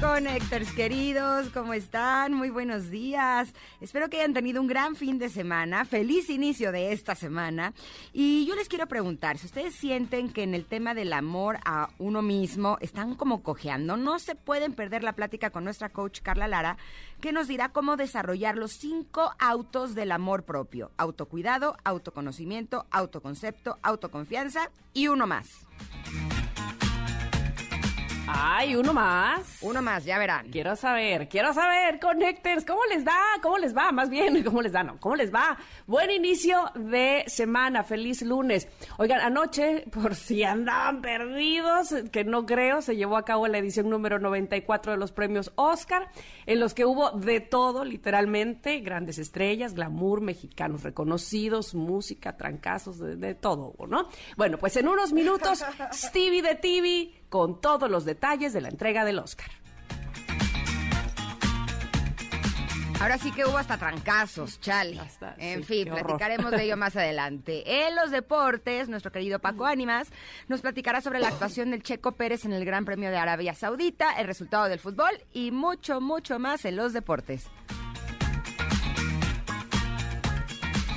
Connectors queridos, ¿cómo están? Muy buenos días. Espero que hayan tenido un gran fin de semana. Feliz inicio de esta semana. Y yo les quiero preguntar, si ustedes sienten que en el tema del amor a uno mismo están como cojeando, no se pueden perder la plática con nuestra coach Carla Lara, que nos dirá cómo desarrollar los cinco autos del amor propio. Autocuidado, autoconocimiento, autoconcepto, autoconfianza y uno más. Ay, uno más. Uno más, ya verán. Quiero saber, quiero saber, Connectors, ¿cómo les da? ¿Cómo les va? Más bien, ¿cómo les da? No, ¿cómo les va? Buen inicio de semana, feliz lunes. Oigan, anoche, por si andaban perdidos, que no creo, se llevó a cabo la edición número 94 de los premios Oscar, en los que hubo de todo, literalmente, grandes estrellas, glamour, mexicanos reconocidos, música, trancazos, de, de todo, ¿no? Bueno, pues en unos minutos, Stevie de TV con todos los detalles de la entrega del Oscar. Ahora sí que hubo hasta trancazos, chale. Hasta, en sí, fin, platicaremos de ello más adelante. En los deportes, nuestro querido Paco Ánimas nos platicará sobre la actuación del Checo Pérez en el Gran Premio de Arabia Saudita, el resultado del fútbol y mucho, mucho más en los deportes.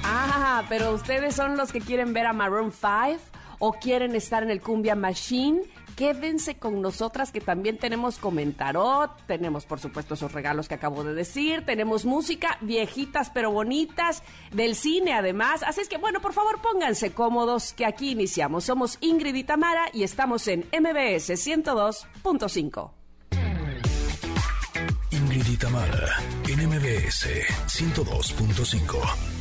Ah, pero ustedes son los que quieren ver a Maroon 5 o quieren estar en el Cumbia Machine. Quédense con nosotras que también tenemos comentarot, tenemos por supuesto esos regalos que acabo de decir, tenemos música viejitas pero bonitas del cine además. Así es que bueno, por favor pónganse cómodos que aquí iniciamos. Somos Ingrid y Tamara y estamos en MBS 102.5. Ingrid y Tamara, en MBS 102.5.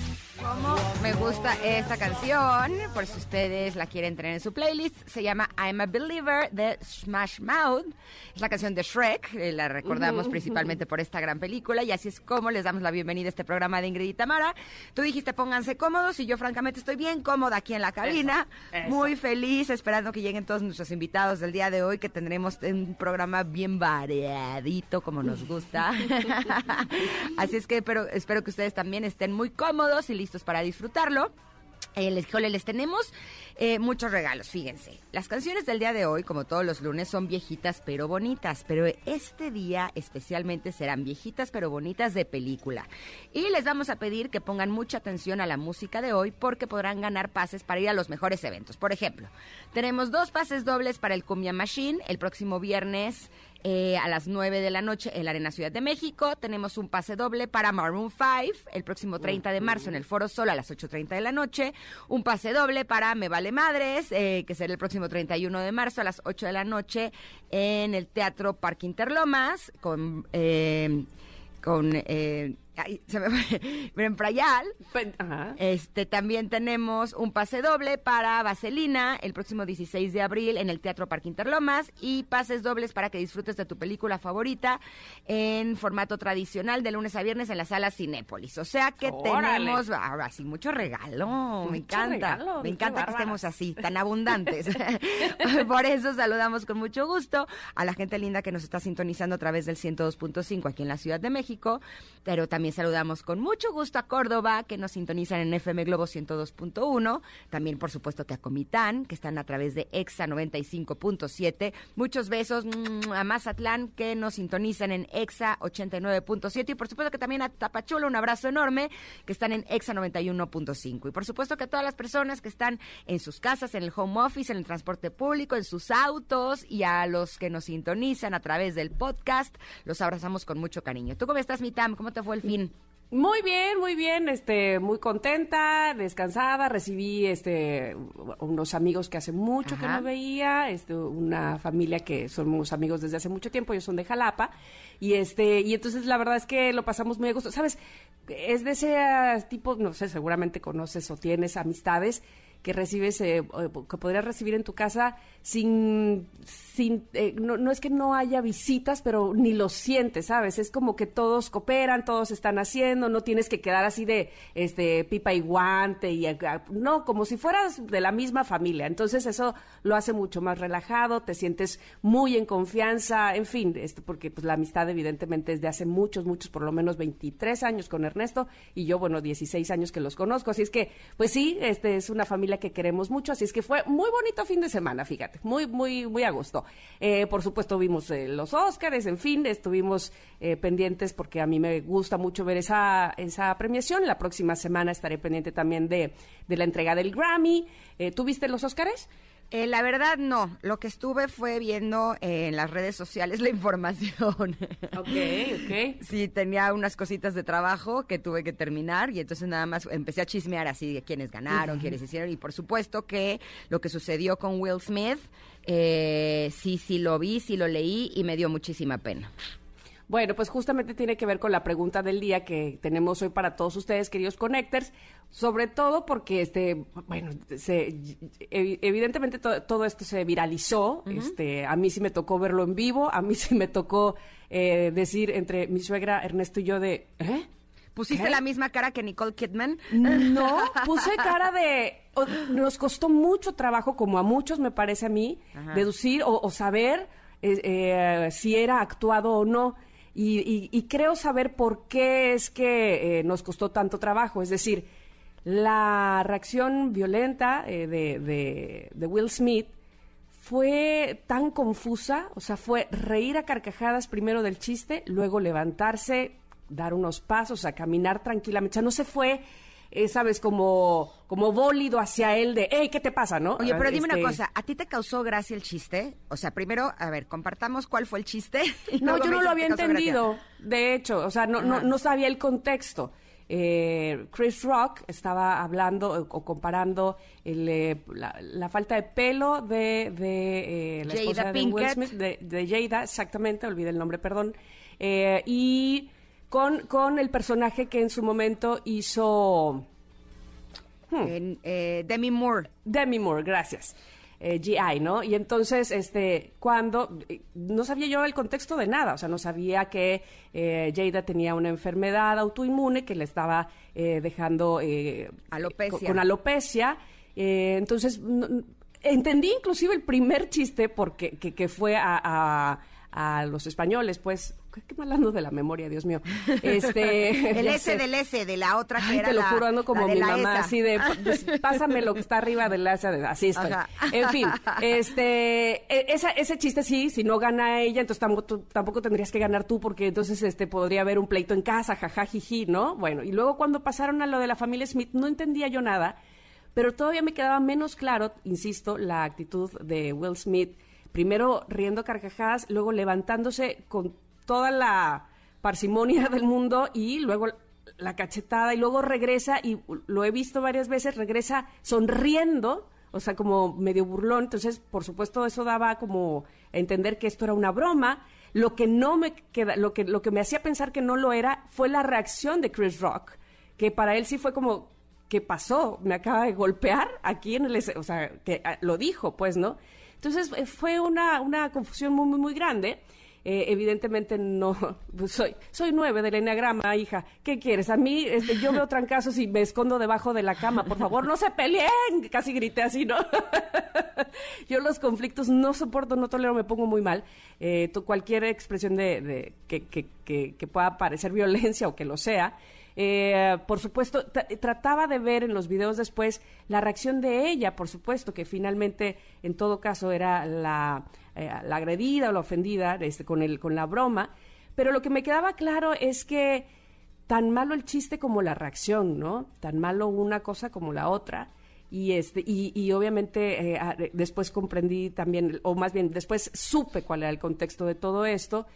Me gusta esta canción, por si ustedes la quieren tener en su playlist, se llama I'm a Believer de Smash Mouth. Es la canción de Shrek, eh, la recordamos principalmente por esta gran película y así es como les damos la bienvenida a este programa de Ingrid y Tamara. Tú dijiste pónganse cómodos y yo francamente estoy bien cómoda aquí en la cabina, eso. muy feliz, esperando que lleguen todos nuestros invitados del día de hoy, que tendremos un programa bien variadito como nos gusta. así es que pero, espero que ustedes también estén muy cómodos y listos para disfrutarlo. Eh, les, les tenemos eh, muchos regalos, fíjense. Las canciones del día de hoy, como todos los lunes, son viejitas pero bonitas, pero este día especialmente serán viejitas pero bonitas de película. Y les vamos a pedir que pongan mucha atención a la música de hoy porque podrán ganar pases para ir a los mejores eventos. Por ejemplo, tenemos dos pases dobles para el Cumbia Machine el próximo viernes eh, a las 9 de la noche en la Arena Ciudad de México. Tenemos un pase doble para Maroon 5 el próximo 30 de marzo en el Foro Sol a las 8.30 de la noche. Un pase doble para Me Vale Madres, eh, que será el próximo 31 de marzo a las 8 de la noche en el Teatro Parque Interlomas con... eh, con eh, ay, se me fue, Bren Prayal. Ajá. Este, también tenemos un pase doble para Vaselina el próximo 16 de abril en el Teatro Parque Interlomas y pases dobles para que disfrutes de tu película favorita en formato tradicional de lunes a viernes en la sala Cinépolis. O sea que Órale. tenemos ahora sí mucho regalo, me encanta. regalo, me encanta que estemos así, tan abundantes. Por eso saludamos con mucho gusto a la gente linda que nos está sintonizando a través del 102.5 aquí en la Ciudad de México, pero también saludamos con mucho gusto a Córdoba, que nos sintonizan en FM Globo 102.1, también por supuesto que a Comitán, que están a través de EXA 95.7. Muchos besos mm, a Mazatlán, que nos sintonizan en EXA 89.7 y por supuesto que también a Tapachula, un abrazo enorme, que están en EXA 91.5. Y por supuesto que a todas las personas que están en sus casas, en el home office, en el transporte público, en sus autos y a los que nos sintonizan a través del podcast, los abrazamos con mucho cariño. ¿Tú cómo estás, Mitam? ¿Cómo te fue el fin? Muy bien, muy bien, este, muy contenta, descansada, recibí este unos amigos que hace mucho que no veía, este, una familia que somos amigos desde hace mucho tiempo, ellos son de Jalapa, y este, y entonces la verdad es que lo pasamos muy a gusto. Sabes, es de ese tipo, no sé, seguramente conoces o tienes amistades que recibes, eh, que podrías recibir en tu casa sin, sin eh, no, no, es que no haya visitas, pero ni lo sientes, ¿sabes? Es como que todos cooperan, todos están haciendo, no tienes que quedar así de este pipa y guante y no, como si fueras de la misma familia. Entonces eso lo hace mucho más relajado, te sientes muy en confianza, en fin, esto porque pues la amistad evidentemente es de hace muchos, muchos, por lo menos 23 años con Ernesto y yo, bueno, 16 años que los conozco, así es que pues sí, este es una familia que queremos mucho, así es que fue muy bonito fin de semana, fíjate muy, muy, muy a gusto. Eh, por supuesto, vimos eh, los Óscares, en fin, estuvimos eh, pendientes porque a mí me gusta mucho ver esa, esa premiación. La próxima semana estaré pendiente también de, de la entrega del Grammy. ¿Tú viste los Óscares? Eh, la verdad no, lo que estuve fue viendo en las redes sociales la información. Ok, ok. Sí, tenía unas cositas de trabajo que tuve que terminar y entonces nada más empecé a chismear así de quiénes ganaron, quiénes hicieron y por supuesto que lo que sucedió con Will Smith, eh, sí, sí lo vi, sí lo leí y me dio muchísima pena. Bueno, pues justamente tiene que ver con la pregunta del día que tenemos hoy para todos ustedes, queridos connectors, sobre todo porque, este, bueno, evidentemente todo esto se viralizó, este, a mí sí me tocó verlo en vivo, a mí sí me tocó eh, decir entre mi suegra Ernesto y yo de, ¿eh? ¿Pusiste la misma cara que Nicole Kidman? No, puse cara de... nos costó mucho trabajo, como a muchos me parece a mí, deducir o, saber eh, eh, si era actuado o no. Y, creo saber por qué es que eh, nos costó tanto trabajo. Es decir, la reacción violenta eh, de, de, Will Smith fue tan confusa, o sea, fue reír a carcajadas primero del chiste, luego levantarse, dar unos pasos, a caminar tranquilamente. O sea, no se fue eh, sabes, como, como bólido hacia él de, hey, ¿qué te pasa, no? Oye, pero dime una este cosa, ¿a ti te causó gracia el chiste? O sea, primero, a ver, compartamos cuál fue el chiste. No, yo no lo había entendido, de hecho, o sea, no, no, no sabía el contexto. Eh, Chris Rock estaba hablando o comparando eh, la, falta de pelo de, de la esposa de Will Smith, de, de, Jada, exactamente, olvidé el nombre, perdón, y con, con el personaje que en su momento hizo... Hmm. Eh, Demi Moore. Demi Moore, gracias. Eh, GI, ¿no? Y entonces, este, cuando, eh, no sabía yo el contexto de nada, o sea, no sabía que Jada tenía una enfermedad autoinmune que le estaba dejando alopecia. Con, alopecia. entonces, entendí inclusive el primer chiste porque que, fue a, a los españoles, pues qué mal ando de la memoria, Dios mío. Este, el S del S, de la otra que Ay, te lo juro, ando como mi mamá, así de, pues, pásame lo que está arriba del S, así estoy. En fin, este, e, esa, ese chiste sí, si no gana ella, entonces tampoco, tampoco tendrías que ganar tú, porque entonces este podría haber un pleito en casa, jajajiji, ¿no? Bueno, y luego cuando pasaron a lo de la familia Smith, no entendía yo nada, pero todavía me quedaba menos claro, insisto, la actitud de Will Smith primero riendo carcajadas, luego levantándose con toda la parsimonia del mundo y luego la cachetada y luego regresa y lo he visto varias veces, regresa sonriendo, o sea, como medio burlón, entonces por supuesto eso daba como a entender que esto era una broma. Lo que no me queda, lo que lo que me hacía pensar que no lo era fue la reacción de Chris Rock, que para él sí fue como ¿qué pasó? Me acaba de golpear aquí en el, o sea, que ah, lo dijo, pues, ¿no? Entonces eh, fue una, una confusión muy, muy, muy grande. Eh, evidentemente no, pues soy, soy nueve del enneagrama, hija. ¿Qué quieres? A mí, este, yo veo trancazos y me escondo debajo de la cama. Por favor, no se peleen. Casi grité así, ¿no? yo los conflictos no soporto, no tolero, me pongo muy mal. Eh, cualquier expresión de, que, que, que pueda parecer violencia o que lo sea, eh, por supuesto, trataba de ver en los videos después la reacción de ella, por supuesto, que finalmente, en todo caso, era la, eh, la agredida o la ofendida este, con, el, con la broma. Pero lo que me quedaba claro es que tan malo el chiste como la reacción, ¿no? Tan malo una cosa como la otra. Y, este, y, y obviamente eh, después comprendí también, o más bien después supe cuál era el contexto de todo esto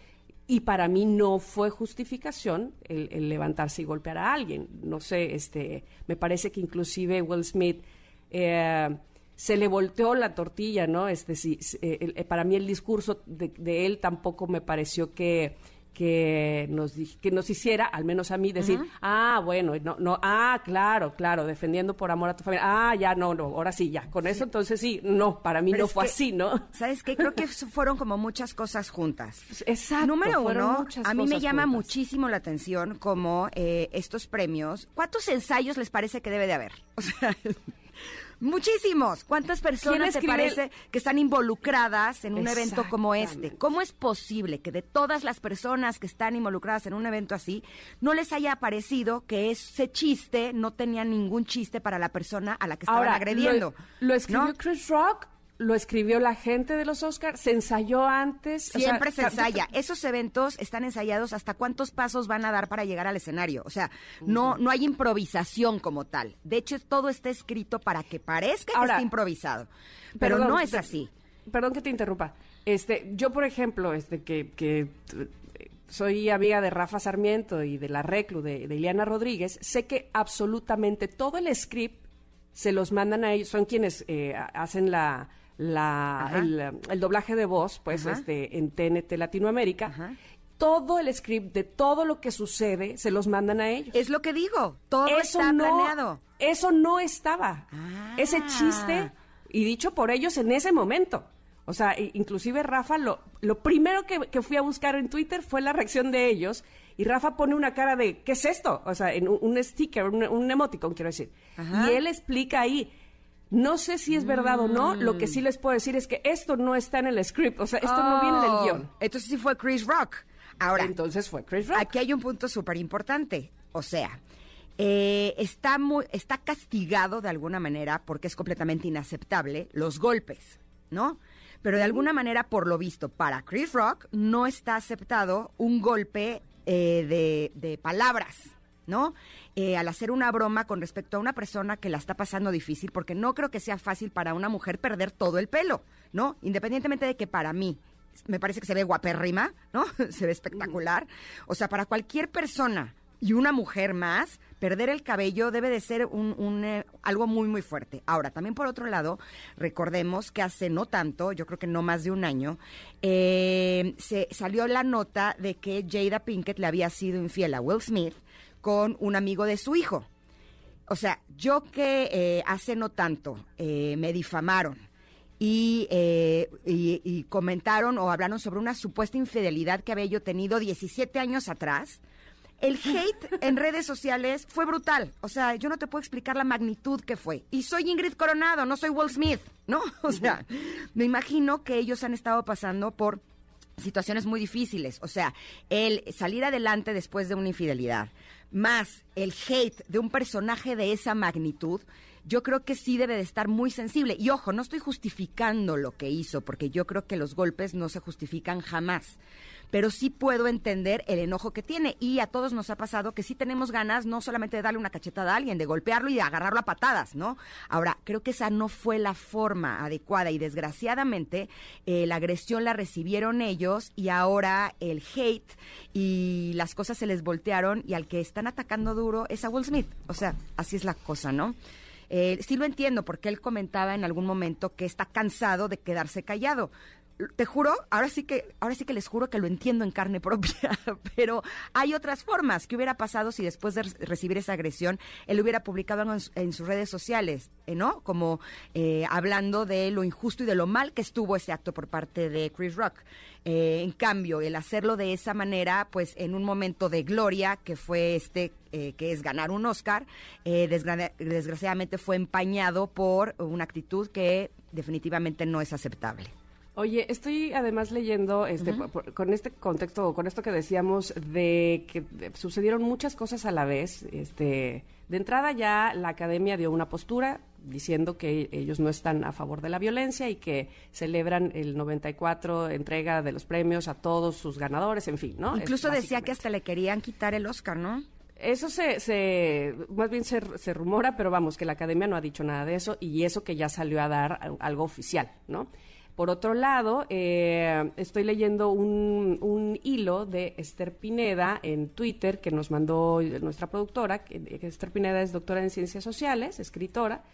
y para mí no fue justificación el, levantarse y golpear a alguien. No sé, este, me parece que inclusive Will Smith eh, se le volteó la tortilla, ¿no? Este, sí, eh, para mí el discurso de, él tampoco me pareció que, que nos que nos hiciera, al menos a mí, decir, ah, bueno, no, no, ah, claro, claro, defendiendo por amor a tu familia, ah, ya, no, no, ahora sí, ya, con eso entonces sí, no, para mí no fue así, ¿no? ¿Sabes qué? Creo que fueron como muchas cosas juntas. Exacto. Número uno, a mí me llama muchísimo la atención como eh, estos premios, ¿cuántos ensayos les parece que debe de haber? O sea... Muchísimos. ¿Cuántas personas te parece que están involucradas en un evento como este? ¿Cómo es posible que de todas las personas que están involucradas en un evento así, no les haya parecido que ese chiste no tenía ningún chiste para la persona a la que estaban agrediendo? Lo, escribió Chris Rock lo escribió la gente de los Oscars, se ensayó antes. Siempre se ensaya. Esos eventos están ensayados hasta cuántos pasos van a dar para llegar al escenario. O sea, no, no hay improvisación como tal. De hecho, todo está escrito para que parezca que está improvisado. Pero no es así. Perdón que te interrumpa. Este, yo, por ejemplo, este, que, que soy amiga de Rafa Sarmiento y de la Reclu, de, de Ileana Rodríguez, sé que absolutamente todo el script se los mandan a ellos, son quienes eh, hacen la, la, el, doblaje de voz, pues, este, en TNT Latinoamérica. Todo el script de todo lo que sucede se los mandan a ellos. Es lo que digo, todo está planeado. Eso no estaba. Ese ah. chiste, y dicho por ellos en ese momento. O sea, inclusive Rafa, lo, lo primero que, fui a buscar en Twitter fue la reacción de ellos. Y Rafa pone una cara de, ¿qué es esto? O sea, en un, sticker, un, un, emoticon, quiero decir. Y él explica ahí, no sé si es verdad o no, lo que sí les puedo decir es que esto no está en el script, o sea, esto no viene del oh, guion. Entonces sí fue Chris Rock. Ahora, entonces fue Chris Rock. Aquí hay un punto súper importante, o sea, eh, está, muy, está castigado de alguna manera porque es completamente inaceptable los golpes, ¿no? Pero de alguna manera, por lo visto, para Chris Rock no está aceptado un golpe eh, de, de palabras, ¿no? Eh, al hacer una broma con respecto a una persona que la está pasando difícil, porque no creo que sea fácil para una mujer perder todo el pelo, ¿no? Independientemente de que para mí me parece que se ve guapérrima, ¿no? se ve espectacular. O sea, para cualquier persona y una mujer más, perder el cabello debe de ser un, eh, algo muy, muy fuerte. Ahora, también por otro lado, recordemos que hace no tanto, yo creo que no más de un año, eh, se salió la nota de que Jada Pinkett le había sido infiel a Will Smith con un amigo de su hijo. O sea, yo que eh, hace no tanto eh, me difamaron eh, y, y, comentaron o hablaron sobre una supuesta infidelidad que había yo tenido 17 años atrás, el hate en redes sociales fue brutal. O sea, yo no te puedo explicar la magnitud que fue. Y soy Ingrid Coronado, no soy Will Smith, ¿no? O sea, me imagino que ellos han estado pasando por situaciones muy difíciles. O sea, el salir adelante después de una infidelidad, más el hate de un personaje de esa magnitud, yo creo que sí debe de estar muy sensible. Y ojo, no estoy justificando lo que hizo, porque yo creo que los golpes no se justifican jamás pero sí puedo entender el enojo que tiene. Y a todos nos ha pasado que sí tenemos ganas no solamente de darle una cachetada a alguien, de golpearlo y de agarrarlo a patadas, ¿no? Ahora, creo que esa no fue la forma adecuada y desgraciadamente eh, la agresión la recibieron ellos y ahora el hate y las cosas se les voltearon y al que están atacando duro es a Will Smith. O sea, así es la cosa, ¿no? Eh, sí lo entiendo porque él comentaba en algún momento que está cansado de quedarse callado te juro, ahora sí que, ahora sí que les juro que lo entiendo en carne propia, pero hay otras formas. ¿Qué hubiera pasado si después de recibir esa agresión él hubiera publicado en, sus redes sociales, eh, ¿no? Como eh, hablando de lo injusto y de lo mal que estuvo ese acto por parte de Chris Rock. Eh, en cambio, el hacerlo de esa manera, pues en un momento de gloria, que fue este, que es ganar un Oscar, desgraciadamente fue empañado por una actitud que definitivamente no es aceptable. Oye, estoy además leyendo este, con este contexto, con esto que decíamos de que sucedieron muchas cosas a la vez. Este, de entrada ya la academia dio una postura diciendo que ellos no están a favor de la violencia y que celebran el 94 entrega de los premios a todos sus ganadores, en fin, ¿no? Incluso decía que hasta le querían quitar el Oscar, ¿no? Eso se, se más bien se, se, rumora, pero vamos, que la academia no ha dicho nada de eso y eso que ya salió a dar algo oficial, ¿no? Por otro lado, eh, estoy leyendo un, hilo de Esther Pineda en Twitter que nos mandó nuestra productora, que, Esther Pineda es doctora en ciencias sociales, escritora,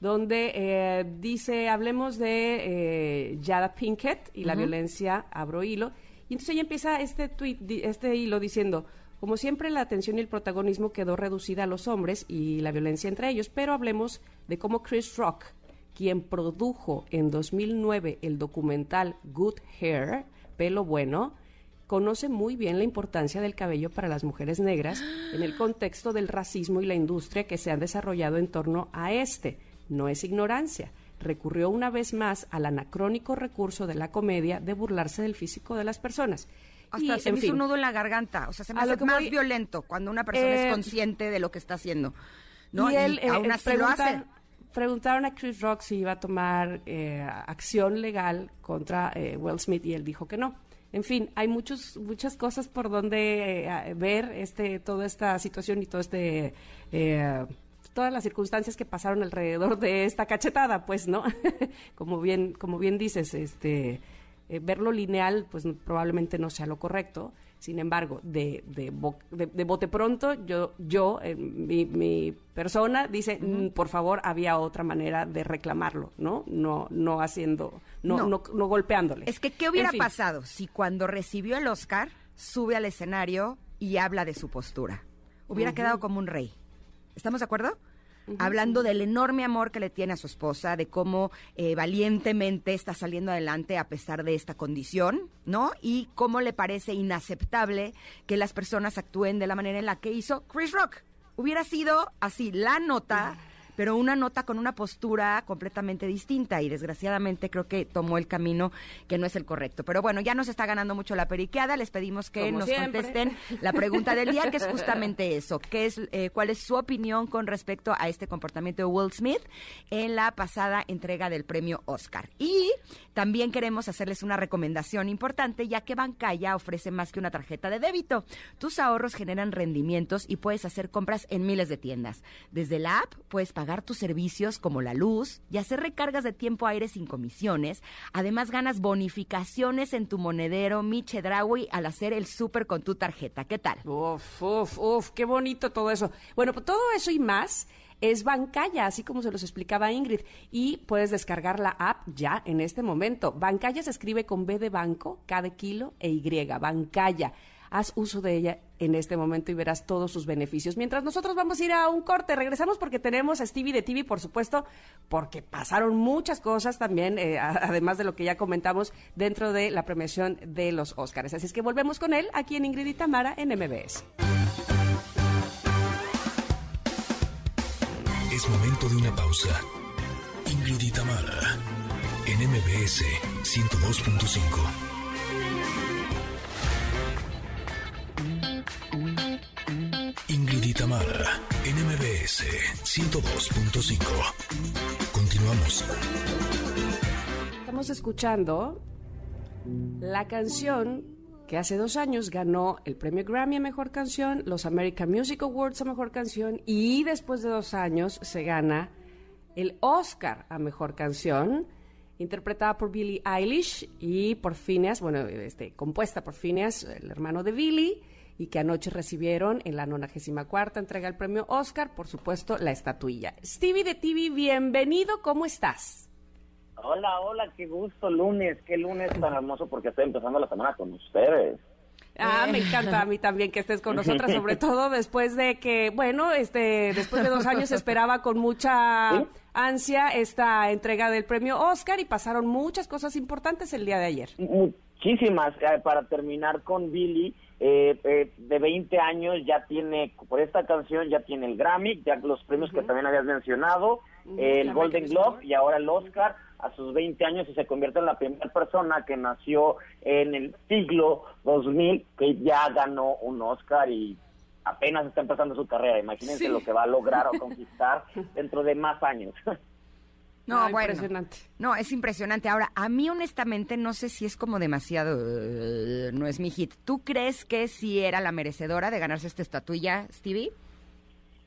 donde eh, dice, hablemos de eh, Yada Pinkett y la violencia, abro hilo, Y entonces ella empieza este tweet, este hilo diciendo, como siempre la atención y el protagonismo quedó reducida a los hombres y la violencia entre ellos, pero hablemos de cómo Chris Rock, quien produjo en 2009 el documental Good Hair, Pelo Bueno, conoce muy bien la importancia del cabello para las mujeres negras en el contexto del racismo y la industria que se han desarrollado en torno a este. No es ignorancia. Recurrió una vez más al anacrónico recurso de la comedia de burlarse del físico de las personas. Hasta Y, se me hizo un nudo en la garganta. O sea, se me hace más voy- violento cuando una persona Eh, es consciente de lo que está haciendo. ¿no? Y él, aún eh, así lo hace. Preguntaron a Chris Rock si iba a tomar eh, acción legal contra eh, Will Smith y él dijo que no. En fin, hay muchos, muchas cosas por donde eh, ver este, toda esta situación y todo este, eh, todas las circunstancias que pasaron alrededor de esta cachetada, pues, ¿no? como bien, como bien dices, este, eh, verlo lineal, pues probablemente no sea lo correcto. Sin embargo, de, de, bo- de- de bote pronto, yo, yo eh, mi, mi persona dice, "Mm, por favor, había otra manera de reclamarlo, ¿no? No, no haciendo, no, No. no. no golpeándole. Es que, ¿qué hubiera En fin. pasado si cuando recibió el Oscar sube al escenario y habla de su postura? Hubiera quedado como un rey. ¿Estamos de acuerdo? Hablando del enorme amor que le tiene a su esposa, de cómo eh, valientemente está saliendo adelante a pesar de esta condición, ¿no? Y cómo le parece inaceptable que las personas actúen de la manera en la que hizo Chris Rock. Hubiera sido así la nota, pero una nota con una postura completamente distinta y desgraciadamente creo que tomó el camino que no es el correcto. Pero bueno, ya nos está ganando mucho la periqueada, les pedimos que Como nos siempre. contesten la pregunta del día, que es justamente eso, ¿qué es, eh, ¿cuál es su opinión con respecto a este comportamiento de Will Smith en la pasada entrega del premio Oscar? Y también queremos hacerles una recomendación importante, ya que Bancaya ofrece más que una tarjeta de débito. Tus ahorros generan rendimientos y puedes hacer compras en miles de tiendas. Desde la app puedes pagar tus servicios como la luz y hacer recargas de tiempo aire sin comisiones. Además ganas bonificaciones en tu monedero Miche Draui al hacer el súper con tu tarjeta. ¿Qué tal? Uf, uf, uf, qué bonito todo eso. Bueno, pues todo eso y más es Bancaya, así como se los explicaba Ingrid. Y puedes descargar la app ya en este momento. Bancaya se escribe con B de banco, K de kilo e Y. Bancaya. Haz uso de ella en este momento y verás todos sus beneficios. Mientras nosotros vamos a ir a un corte, regresamos porque tenemos a Stevie de TV, por supuesto, porque pasaron muchas cosas también, eh, además de lo que ya comentamos dentro de la premiación de los Óscares. Así es que volvemos con él aquí en Ingrid y Tamara en MBS. Es momento de una pausa. Ingrid y Tamara, en MBS 102.5. Tamara, en MBS 102.5. Continuamos. Estamos escuchando la canción que hace dos años ganó el premio Grammy a Mejor Canción, los American Music Awards a Mejor Canción y después de dos años se gana el Oscar a Mejor Canción, interpretada por Billie Eilish y por Phineas, bueno, este, compuesta por Phineas, el hermano de Billie, y que anoche recibieron en la 94 entrega del premio Oscar, por supuesto, la estatuilla. Stevie de TV, bienvenido, ¿cómo estás? Hola, hola, qué gusto, lunes, qué lunes tan hermoso porque estoy empezando la semana con ustedes. Ah, me encanta a mí también que estés con nosotras, sobre todo después de que, bueno, este, después de dos años esperaba con mucha ansia esta entrega del premio Oscar y pasaron muchas cosas importantes el día de ayer. Muchísimas, eh, para terminar con Billy, eh, eh, de 20 años ya tiene, por esta canción ya tiene el Grammy, ya los premios que también habías mencionado, el Golden Globe y ahora el Oscar a sus 20 años y se convierte en la primera persona que nació en el siglo 2000 que ya ganó un Oscar y apenas está empezando su carrera. Imagínense Sí. lo que va a lograr o conquistar dentro de más años. No, Ah, bueno. impresionante. No, es impresionante. Ahora, a mí honestamente no sé si es como demasiado, eh, no es mi hit. ¿Tú crees que sí era la merecedora de ganarse esta estatuilla, Stevie?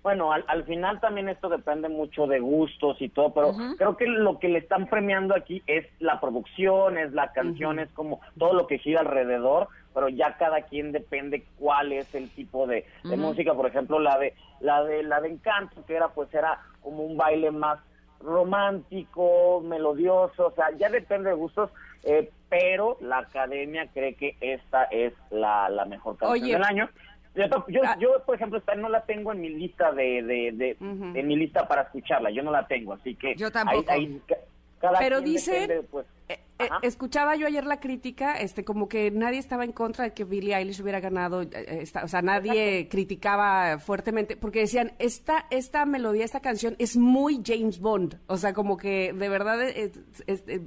Bueno, al, al final también esto depende mucho de gustos y todo, pero creo que lo que le están premiando aquí es la producción, es la canción, es como todo lo que gira alrededor, pero ya cada quien depende cuál es el tipo de, música. Por ejemplo, la de la de la de Encanto, que era pues era como un baile más romántico, melodioso, o sea, ya depende de gustos, eh, pero la academia cree que esta es la, la mejor canción Oye. del año. Yo, yo, Ah. yo, por ejemplo, esta no la tengo en mi lista de, de, de- en mi lista para escucharla, yo no la tengo, así que Yo tampoco. ca- cada Pero dicen- depende, pues, Eh, eh, escuchaba yo ayer la crítica, este, como que nadie estaba en contra de que Billie Eilish hubiera ganado, eh, esta- o sea, nadie criticaba fuertemente, porque decían, esta, esta melodía, esta canción es muy James Bond, o sea, como que de verdad es-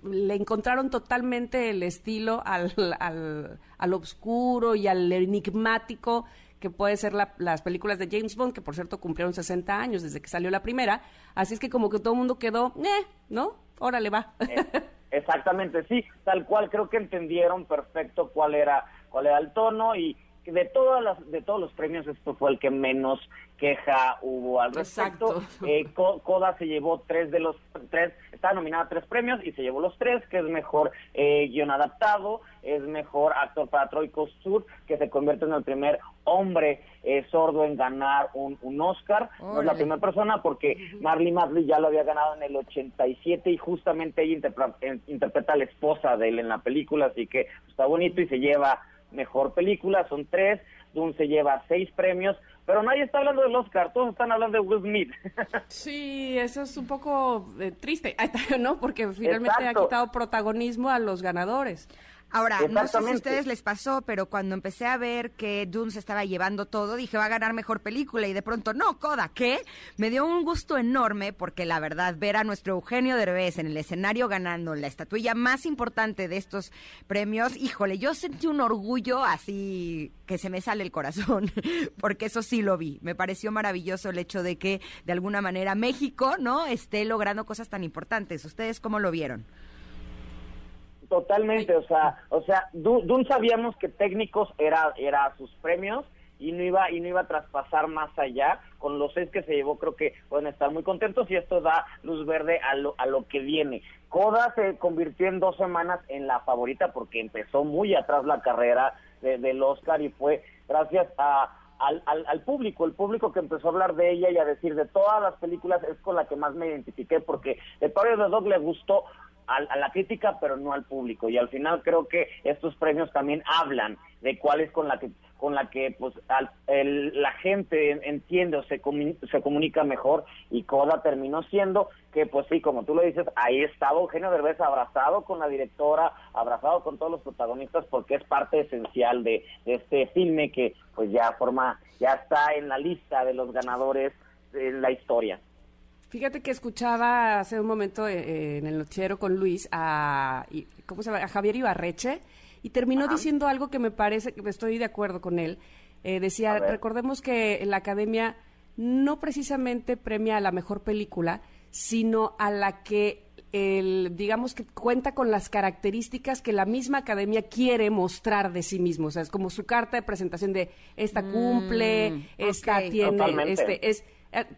le encontraron totalmente el estilo al, al, al obscuro y al enigmático que puede ser la- las películas de James Bond, que por cierto cumplieron 60 años desde que salió la primera, así es que como que todo el mundo quedó, eh, ¿no? Órale, va. Exactamente, sí, tal cual creo que entendieron perfecto cuál era cuál era el tono y de todas las de todos los premios esto fue el que menos queja hubo al respecto. Exacto. Eh, Co- Coda se llevó tres de los tres, estaba nominada a tres premios y se llevó los tres, que es mejor eh, guion adaptado, es mejor actor para Troy Kostur, que se convierte en el primer hombre eh, sordo en ganar un, un Oscar. No es la primera persona porque Marley Matley ya lo había ganado en el 87 y justamente ella interpre- interpreta a la esposa de él en la película, así que está bonito y se lleva mejor película, son tres, Dune se lleva seis premios, pero nadie está hablando del Oscar, todos están hablando de Will Smith. Sí, eso es un poco eh, triste, ¿no? Porque finalmente Exacto. ha quitado protagonismo a los ganadores. Ahora, no sé si a ustedes les pasó, pero cuando empecé a ver que Dune se estaba llevando todo, dije, va a ganar mejor película. Y de pronto, no, Coda, ¿qué? Me dio un gusto enorme porque la verdad, ver a nuestro Eugenio Derbez en el escenario ganando la estatuilla más importante de estos premios, híjole, yo sentí un orgullo así que se me sale el corazón, porque eso sí lo vi. Me pareció maravilloso el hecho de que, de alguna manera, México, ¿no?, esté logrando cosas tan importantes. ¿Ustedes cómo lo vieron? Totalmente, o sea, o sea, Du- Dune sabíamos que técnicos era era sus premios y no iba y no iba a traspasar más allá. Con los seis que se llevó, creo que pueden estar muy contentos y esto da luz verde a lo a lo que viene. Coda se convirtió en dos semanas en la favorita porque empezó muy atrás la carrera de- del Oscar y fue gracias a al, al, al público, el público que empezó a hablar de ella y a decir de todas las películas es con la que más me identifiqué porque Power of the Dog le gustó al- a, la crítica pero no al público. Y al final creo que estos premios también hablan de cuál es con la que con la que pues al- el- la gente entiende o se, comu- se comunica mejor y Coda terminó siendo que pues sí como tú lo dices ahí estaba Eugenio Derbez abrazado con la directora abrazado con todos los protagonistas porque es parte esencial de, de este filme que pues ya forma ya está en la lista de los ganadores en la historia Fíjate que escuchaba hace un momento eh, eh, en el noticiero con Luis a, ¿cómo se llama? a Javier Ibarreche y terminó diciendo algo que me parece que estoy de acuerdo con él. Eh, decía, recordemos que la Academia no precisamente premia a la mejor película, sino a la que el, digamos que cuenta con las características que la misma academia quiere mostrar de sí mismo. O sea, es como su carta de presentación de esta cumple, esta tiene, Totalmente. este, es,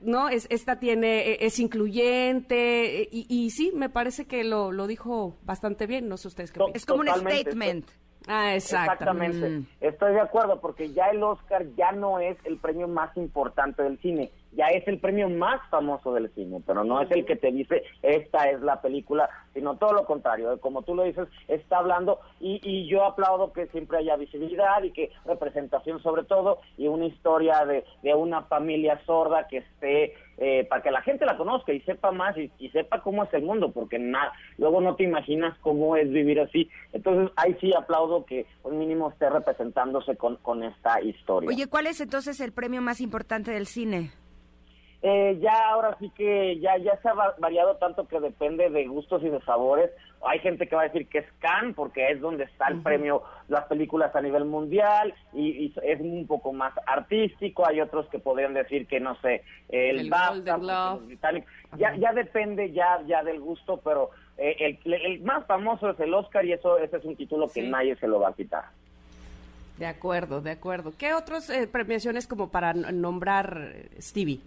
no, es, esta tiene, eh, es incluyente, eh, y, y sí, me parece que lo, lo dijo bastante bien, no sé ustedes qué piensan. Es como un statement. Ah, exacto. Exactamente. Mm. Estoy de acuerdo porque ya el Oscar ya no es el premio más importante del cine, ya es el premio más famoso del cine, pero no es el que te dice esta es la película, sino todo lo contrario. Como tú lo dices, está hablando y, y yo aplaudo que siempre haya visibilidad y que representación sobre todo y una historia de, de una familia sorda que esté eh, para que la gente la conozca y sepa más y, sepa cómo es el mundo, porque na- luego no te imaginas cómo es vivir así. Entonces, ahí sí aplaudo que un mínimo esté representándose con, con esta historia. Oye, ¿cuál es entonces el premio más importante del cine? Eh, ya ahora sí que ya ya se ha va- variado tanto que depende de gustos y de sabores. Hay gente que va a decir que es Cannes porque es donde está el premio las películas a nivel mundial y, y es un poco más artístico. Hay otros que podrían decir que no sé el, El BAFTA, británicos- Ya ya depende ya ya del gusto, pero eh, el, el más famoso es el Oscar y eso ese es un título que nadie se lo va a quitar. De acuerdo, de acuerdo. ¿Qué otras premiaciones como para nombrar eh, Stevie?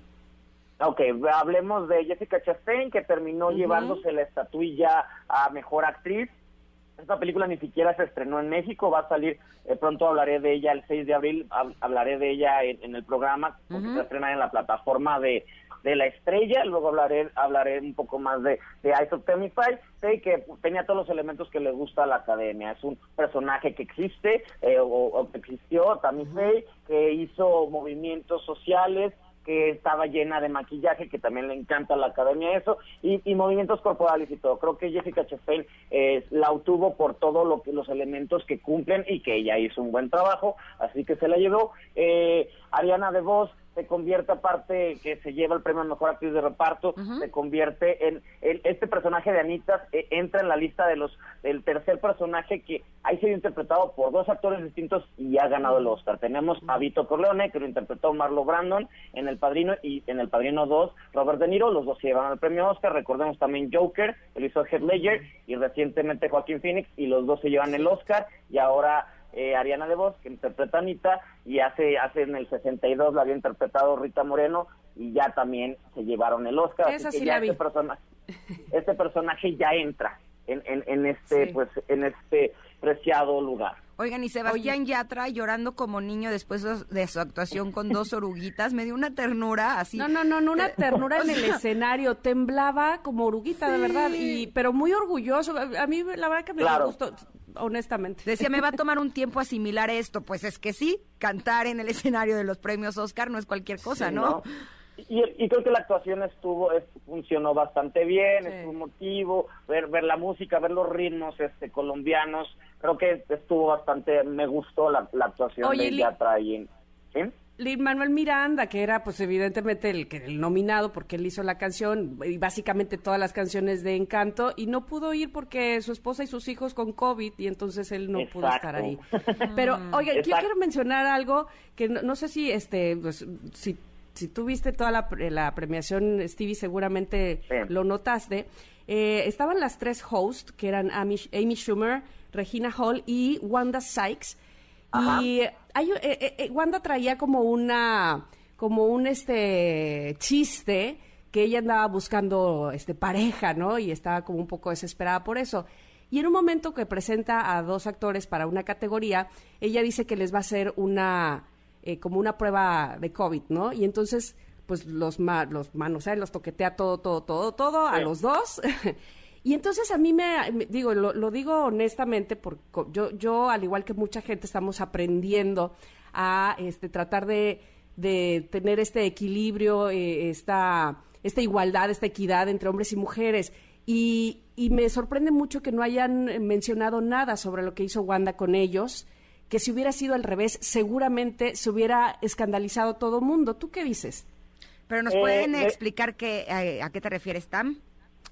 Ok, hablemos de Jessica Chastain, que terminó llevándose la estatuilla a Mejor Actriz. Esta película ni siquiera se estrenó en México, va a salir, eh, pronto hablaré de ella el 6 de abril, hab- hablaré de ella en, en el programa, porque se estrena en la plataforma de de la estrella, luego hablaré hablaré un poco más de, de Ice of sé que tenía todos los elementos que le gusta a la academia, es un personaje que existe eh, o, que existió, también sé que hizo movimientos sociales, que estaba llena de maquillaje, que también le encanta a la academia eso, y, movimientos corporales y todo. Creo que Jessica Chastain eh, la obtuvo por todos lo que, los elementos que cumplen y que ella hizo un buen trabajo, así que se la llevó. Eh, Ariana DeVos se convierte aparte que se lleva el premio a mejor actriz de reparto, se convierte en, este personaje de Anita eh, entra en la lista de los del tercer personaje que ha sido interpretado por dos actores distintos y ha ganado el Oscar. Tenemos a Vito Corleone que lo interpretó Marlo Brandon en El Padrino y en El Padrino 2 Robert De Niro, los dos se llevan el premio Oscar. Recordemos también Joker, el hizo Heath Ledger y recientemente Joaquín Phoenix y los dos se llevan el Oscar. Y ahora eh, Ariana DeVos, que interpreta a Anita, y hace, hace en el 62 la había interpretado Rita Moreno, y ya también se llevaron el Oscar. así que ya Este personaje, este personaje ya entra en, en, este, pues, en este preciado lugar. Oigan, y Sebastián Yatra llorando como niño después de su actuación con dos oruguitas, me dio una ternura así. No, no, no, no una ternura en el escenario, temblaba como oruguita, de verdad, y pero muy orgulloso. A mí la verdad que me gustó honestamente. Decía, me va a tomar un tiempo asimilar esto. Pues es que sí, cantar en el escenario de los premios Oscar no es cualquier cosa, ¿no? Y, creo que la actuación estuvo, funcionó bastante bien, estuvo motivo, ver, ver la música, ver los ritmos este colombianos, creo que estuvo bastante, me gustó la, actuación de Yatra y, ¿sí? Lin Manuel Miranda, que era pues evidentemente el, el nominado porque él hizo la canción y básicamente todas las canciones de Encanto y no pudo ir porque su esposa y sus hijos con COVID y entonces él no pudo estar ahí. Pero oiga, yo quiero mencionar algo que no, sé si este pues, si si tú viste toda la, la premiación Stevie seguramente lo notaste. Eh, estaban las tres hosts que eran Amy, Amy Schumer, Regina Hall y Wanda Sykes y hay, eh, eh, eh, Wanda traía como una, como un este chiste que ella andaba buscando este pareja, ¿no? Y estaba como un poco desesperada por eso. Y en un momento que presenta a dos actores para una categoría, ella dice que les va a hacer una, como una prueba de COVID, ¿no? Y entonces, pues los, ma los manos, los toquetea todo, todo, todo, todo a los dos. Y entonces a mí me, digo, lo, digo honestamente, porque yo, yo, al igual que mucha gente, estamos aprendiendo a este, tratar de, tener este equilibrio, eh, esta, esta igualdad, esta equidad entre hombres y mujeres. Y, y me sorprende mucho que no hayan mencionado nada sobre lo que hizo Wanda con ellos, que si hubiera sido al revés, seguramente se hubiera escandalizado todo el mundo. ¿Tú qué dices? Pero nos pueden eh, explicar qué, a, a, qué te refieres, Tam.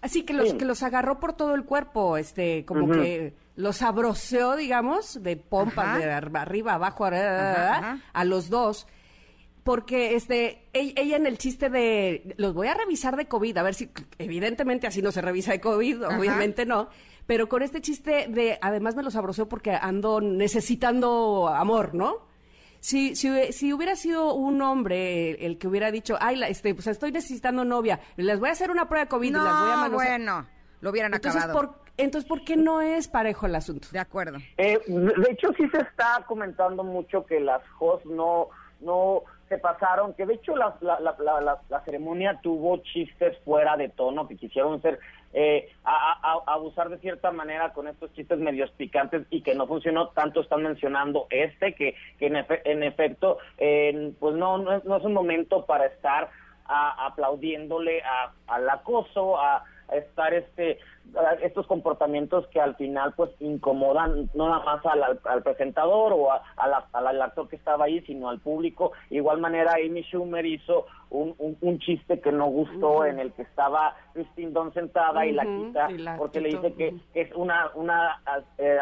Sí, que los, que los agarró por todo el cuerpo, este, como que los abroceó, digamos, de pompas, de arriba, abajo, a los dos. Porque este, ella en el chiste de los voy a revisar de COVID, a ver si, evidentemente así no se revisa de COVID, obviamente no, pero con este chiste de además me los abroceó porque ando necesitando amor, ¿no? Si, si, si hubiera sido un hombre el, que hubiera dicho, ay, la, este, pues estoy necesitando novia, les voy a hacer una prueba de COVID no, y las voy a bueno, lo hubieran entonces, acabado. Por, entonces, ¿por qué no es parejo el asunto? De acuerdo. Eh, de hecho, sí se está comentando mucho que las hosts no, no se pasaron, que de hecho la, la, la, ceremonia tuvo chistes fuera de tono, que quisieron ser eh, a, abusar de cierta manera con estos chistes medios picantes y que no funcionó, tanto están mencionando este, que, que en, en efecto, pues no, no es, un momento para estar aplaudiéndole al acoso, a estar este estos comportamientos que al final pues incomodan no nada más al, presentador o al actor que estaba ahí sino al público. Igual manera Amy Schumer hizo un, un, chiste que no gustó en el que estaba Christine Dunn sentada y la quita porque le dice que, es una una eh,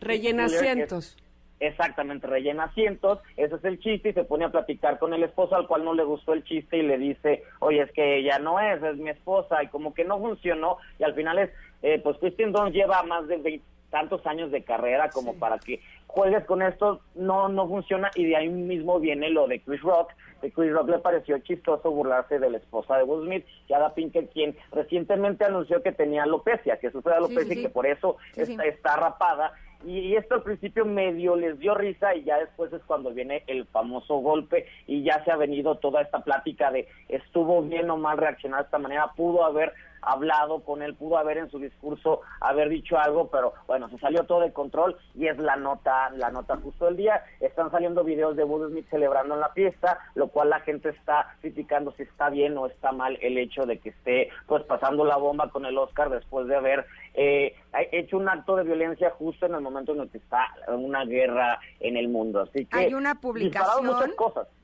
rellena asientos exactamente, rellena asientos, ese es el chiste y se pone a platicar con el esposo al cual no le gustó el chiste y le dice, oye, es que ella no es, es mi esposa y como que no funcionó y al final es, eh, pues Christine Dunst lleva más de tantos años de carrera como para que juegues con esto, no, no funciona y de ahí mismo viene lo de Chris Rock, de Chris Rock le pareció chistoso burlarse de la esposa de Will Smith, Yada Pinkett, quien recientemente anunció que tenía alopecia, que sufre de alopecia y que por eso está, está rapada y, esto al principio medio les dio risa y ya después es cuando viene el famoso golpe y ya se ha venido toda esta plática de estuvo bien o mal reaccionar de esta manera, pudo haber hablado con él, pudo haber en su discurso haber dicho algo, pero bueno, se salió todo de control y es la nota, la nota justo del día. Están saliendo videos de Will Smith celebrando en la fiesta, lo cual la gente está criticando si está bien o está mal el hecho de que esté pues pasando la bomba con el Oscar después de haber eh, hecho un acto de violencia justo en el momento en el que está una guerra en el mundo. Así que hay una publicación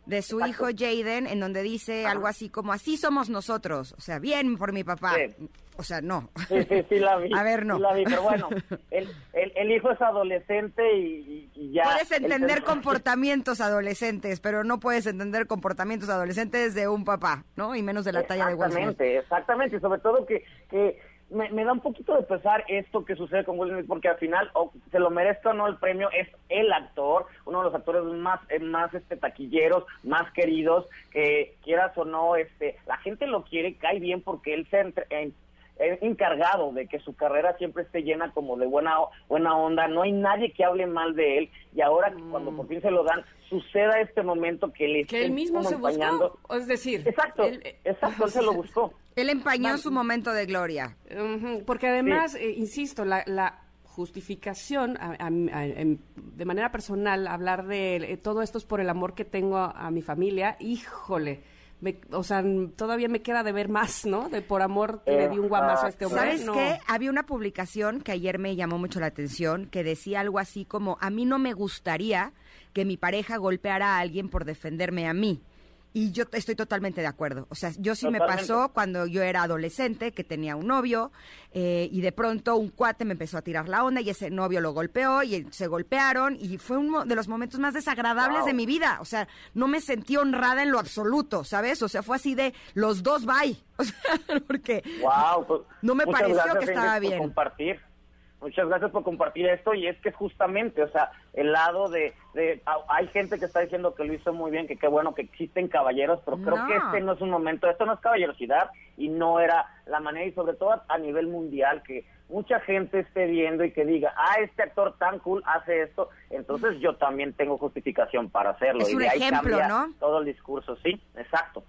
de su hijo Jaden en donde dice algo así como así somos nosotros, o sea, bien por mi papá. O sea, no. Sí, sí, sí la vi. A ver, no. la vi, pero bueno, el, el, hijo es adolescente y, ya... Puedes entender comportamientos adolescentes, pero no puedes entender comportamientos adolescentes de un papá, ¿no? Y menos de la talla de Exactamente, exactamente. Y sobre todo que, que me, da un poquito de pesar esto que sucede con Will Smith, porque al final, o se lo merezca o no el premio, es el actor, uno de los actores más, eh, más este, taquilleros, más queridos, que quieras o no, este, la gente lo quiere, cae bien porque él se entre, encargado de que su carrera siempre esté llena como de buena buena onda, no hay nadie que hable mal de él y ahora mm. cuando por fin se lo dan suceda este momento que le que él mismo se buscó, es decir, exacto, exacto, él se lo buscó. Él empañó su momento de gloria. porque además, eh, insisto, la, justificación, de manera personal, hablar de eh, todo esto es por el amor que tengo a, mi familia, híjole. o sea, todavía me queda de ver más, ¿no? De por amor le di un guamazo a este hombre. ¿Sabes qué? Había una publicación que ayer me llamó mucho la atención que decía algo así como, a mí no me gustaría que mi pareja golpeara a alguien por defenderme a mí. Y yo estoy totalmente de acuerdo. O sea, yo sí me pasó cuando yo era adolescente, que tenía un novio, eh, y de pronto un cuate me empezó a tirar la onda y ese novio lo golpeó y se golpearon y fue uno de los momentos más desagradables de mi vida. O sea, no me sentí honrada en lo absoluto, ¿sabes? O sea, fue así de los dos bye. O sea, porque pues, no me pareció que estaba bien. Compartir. Muchas gracias por compartir esto y es que justamente, o sea, el lado de, de hay gente que está diciendo que lo hizo muy bien, que qué bueno que existen caballeros, pero creo que este no es un momento, esto no es caballerosidad y no era la manera y sobre todo a nivel mundial que mucha gente esté viendo y que diga, ah, este actor tan cool hace esto, entonces yo también tengo justificación para hacerlo. Es un ejemplo, ¿no? Todo el discurso, sí, exacto.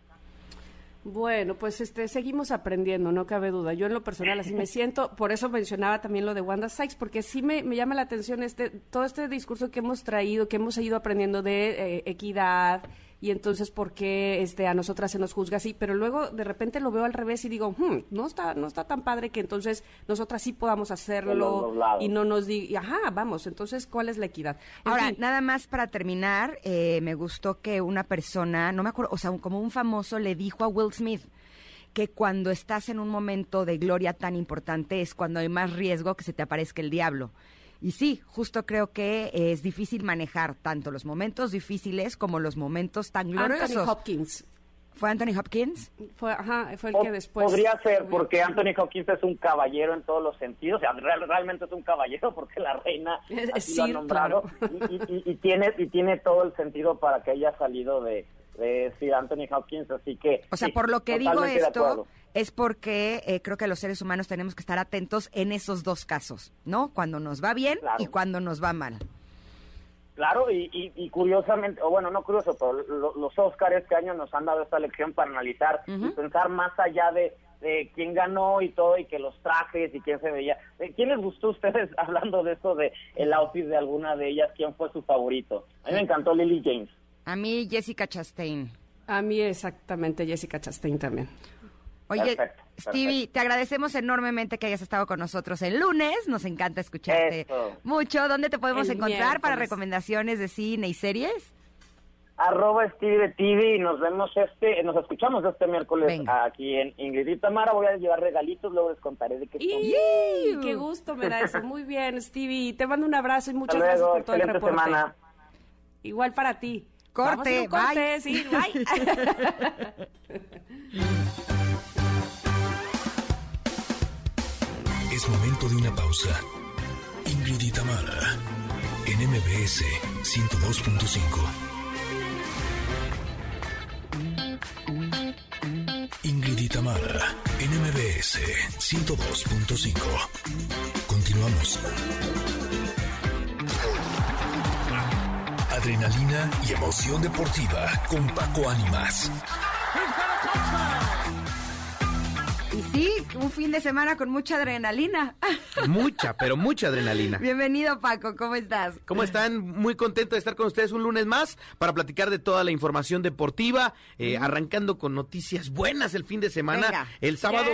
Bueno, pues este seguimos aprendiendo, no cabe duda. Yo en lo personal así me siento, por eso mencionaba también lo de Wanda Sykes, porque sí me, llama la atención este todo este discurso que hemos traído, que hemos ido aprendiendo de eh, equidad, y entonces por qué este, a nosotras se nos juzga así, pero luego de repente lo veo al revés y digo, hmm, no está no está tan padre que entonces nosotras sí podamos hacerlo y no nos diga, ajá, vamos, entonces ¿cuál es la equidad? Ahora, nada más para terminar, eh, me gustó que una persona, no me acuerdo, o sea, como un famoso le dijo a Will Smith, que cuando estás en un momento de gloria tan importante es cuando hay más riesgo que se te aparezca el diablo. Y sí, justo creo que es difícil manejar tanto los momentos difíciles como los momentos tan gloriosos. Anthony Hopkins. ¿Fue Anthony Hopkins? Fue, ajá, fue el que después... Podría ser, porque Anthony Hopkins es un caballero en todos los sentidos. O sea, realmente es un caballero porque la reina así lo ha nombrado. Y, tiene, y tiene todo el sentido para que haya salido de, de Sir Anthony Hopkins, así que... O sea, por lo que digo esto es porque eh, creo que los seres humanos tenemos que estar atentos en esos dos casos, ¿no? Cuando nos va bien y cuando nos va mal. Claro, y, curiosamente, o bueno, no curioso, pero los Oscars este año nos han dado esta lección para analizar y pensar más allá de, de quién ganó y todo, y que los trajes y quién se veía. ¿Quién les gustó a ustedes hablando de eso, de el outfit de alguna de ellas? ¿Quién fue su favorito? A mí me encantó Lily James. A mí Jessica Chastain. A mí exactamente Jessica Chastain también. Oye, Stevie, te agradecemos enormemente que hayas estado con nosotros el lunes. Nos encanta escucharte mucho. ¿Dónde te podemos encontrar para recomendaciones de cine y series? Arroba Stevie TV y nos vemos este, nos escuchamos este miércoles aquí en Ingrid y Tamara. Voy a llevar regalitos, luego les contaré de qué son. ¡Qué gusto me da eso! Muy bien, Stevie. Te mando un abrazo y muchas gracias por todo el reporte. Semana. Igual para ti. Corte, corte, sí, bye. es momento de una pausa. Ingrid y Tamara, en MBS 102.5. Ingrid y Tamara, en MBS 102.5. Continuamos. Adrenalina y emoción deportiva con Paco Ánimas. Y sí, un fin de semana con mucha adrenalina. Mucha, pero mucha adrenalina. Bienvenido, Paco, ¿cómo estás? ¿Cómo están? Muy contento de estar con ustedes un lunes más para platicar de toda la información deportiva, eh, arrancando con noticias buenas el fin de semana. Venga. El sábado,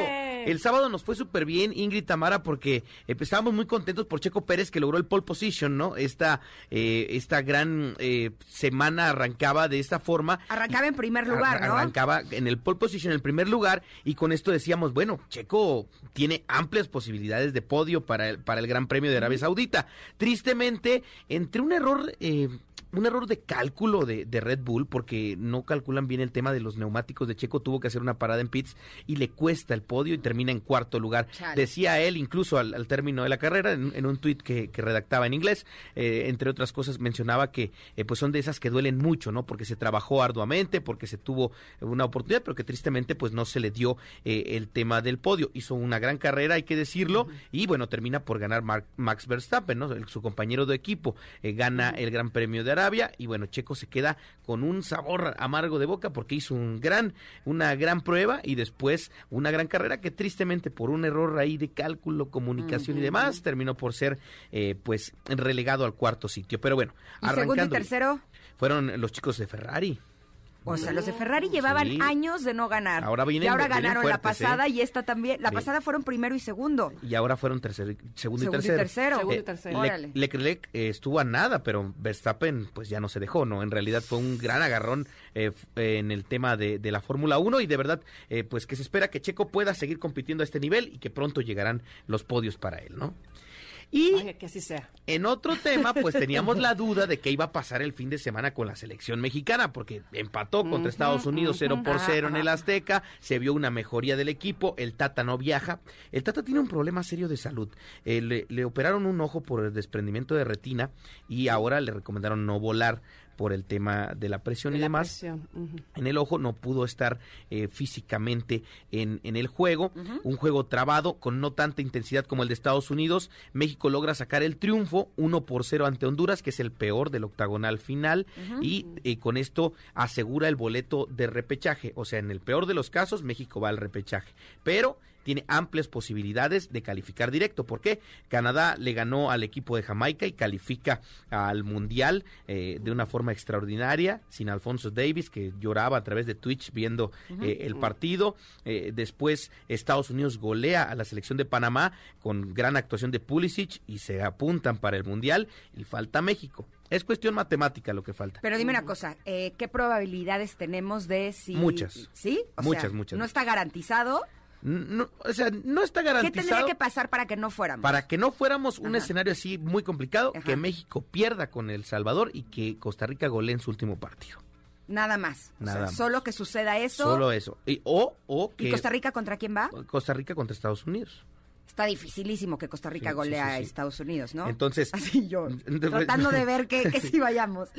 el sábado nos fue súper bien, Ingrid Tamara, porque eh, pues, estábamos muy contentos por Checo Pérez que logró el pole position, ¿no? Esta, eh, esta gran eh, semana arrancaba de esta forma. Arrancaba en primer lugar, Ar- ¿no? Arrancaba en el pole position, en el primer lugar, y con esto decíamos, bueno, Checo tiene amplias posibilidades de podio para el, para el Gran Premio de Arabia Saudita. Tristemente, entre un error... eh, un error de cálculo de, de Red Bull, porque no calculan bien el tema de los neumáticos de Checo, tuvo que hacer una parada en pits y le cuesta el podio y termina en cuarto lugar. Chale. Decía él, incluso al, al término de la carrera, en, en un tuit que, que redactaba en inglés, eh, entre otras cosas mencionaba que eh, pues son de esas que duelen mucho, ¿no? Porque se trabajó arduamente, porque se tuvo una oportunidad, pero que tristemente pues no se le dio eh, el tema del podio. Hizo una gran carrera, hay que decirlo, y bueno, termina por ganar Mar- Max Verstappen, ¿no? El- su compañero de equipo gana el Gran Premio de Arabia y bueno, Checo se queda con un sabor amargo de boca porque hizo un gran, una gran prueba y después una gran carrera que tristemente por un error ahí de cálculo, comunicación y demás terminó por ser eh, pues relegado al cuarto sitio. Pero bueno, ¿Y segundo y tercero? fueron los chicos de Ferrari. O sea, los de Ferrari llevaban Sí. años de no ganar. Ahora vienen- y ahora vienen ganaron la ¿eh? pasada y esta también. La Sí. pasada fueron primero y segundo. Y ahora fueron tercer, segundo, Segundo y y tercero. tercero. Segundo y Eh, tercero. Órale. Leclerc eh, estuvo a nada, pero Verstappen pues ya no se dejó, ¿no? En realidad fue un gran agarrón eh, eh, en el tema de, de la Fórmula 1 y de verdad eh, pues que se espera que Checo pueda seguir compitiendo a este nivel y que pronto llegarán los podios para él, ¿no? Y Ay, que así sea. en otro tema, pues teníamos la duda de qué iba a pasar el fin de semana con la selección mexicana, porque empató contra Estados Unidos 0 por 0 en el Azteca, se vio una mejoría del equipo, el Tata no viaja. El Tata tiene un problema serio de salud. Eh, le, le operaron un ojo por el desprendimiento de retina y ahora le recomendaron no volar por el tema de la presión De y la demás presión, en el ojo, no pudo estar eh, físicamente en, en el juego. Un juego trabado con no tanta intensidad como el de Estados Unidos. México logra sacar el triunfo 1 por 0 ante Honduras, que es el peor del octagonal final. Y eh, con esto asegura el boleto de repechaje. O sea, en el peor de los casos, México va al repechaje. Pero tiene amplias posibilidades de calificar directo. ¿Por qué? Canadá le ganó al equipo de Jamaica y califica al Mundial eh, de una forma extraordinaria, sin Alfonso Davis, que lloraba a través de Twitch viendo eh, el partido. Eh, después Estados Unidos golea a la selección de Panamá con gran actuación de Pulisic y se apuntan para el Mundial y falta México. Es cuestión matemática lo que falta. Pero dime una cosa, eh, ¿qué probabilidades tenemos de si... Muchas. ¿Sí? O Muchas, sea, muchas. No está garantizado. No, o sea, no está ¿Qué garantizado. tendría que pasar para que no fuéramos? Para que no fuéramos un Ajá. escenario así muy complicado, Ajá. que México pierda con El Salvador y que Costa Rica golee en su último partido. Nada más. O sea, Nada más. Solo que suceda eso. Solo eso. Y, o, o que ¿Y Costa Rica contra quién va? Costa Rica contra Estados Unidos. Está dificilísimo que Costa Rica Sí, sí, a. Estados Unidos, ¿no? Entonces- Así yo, Entonces- tratando de ver que, que sí vayamos.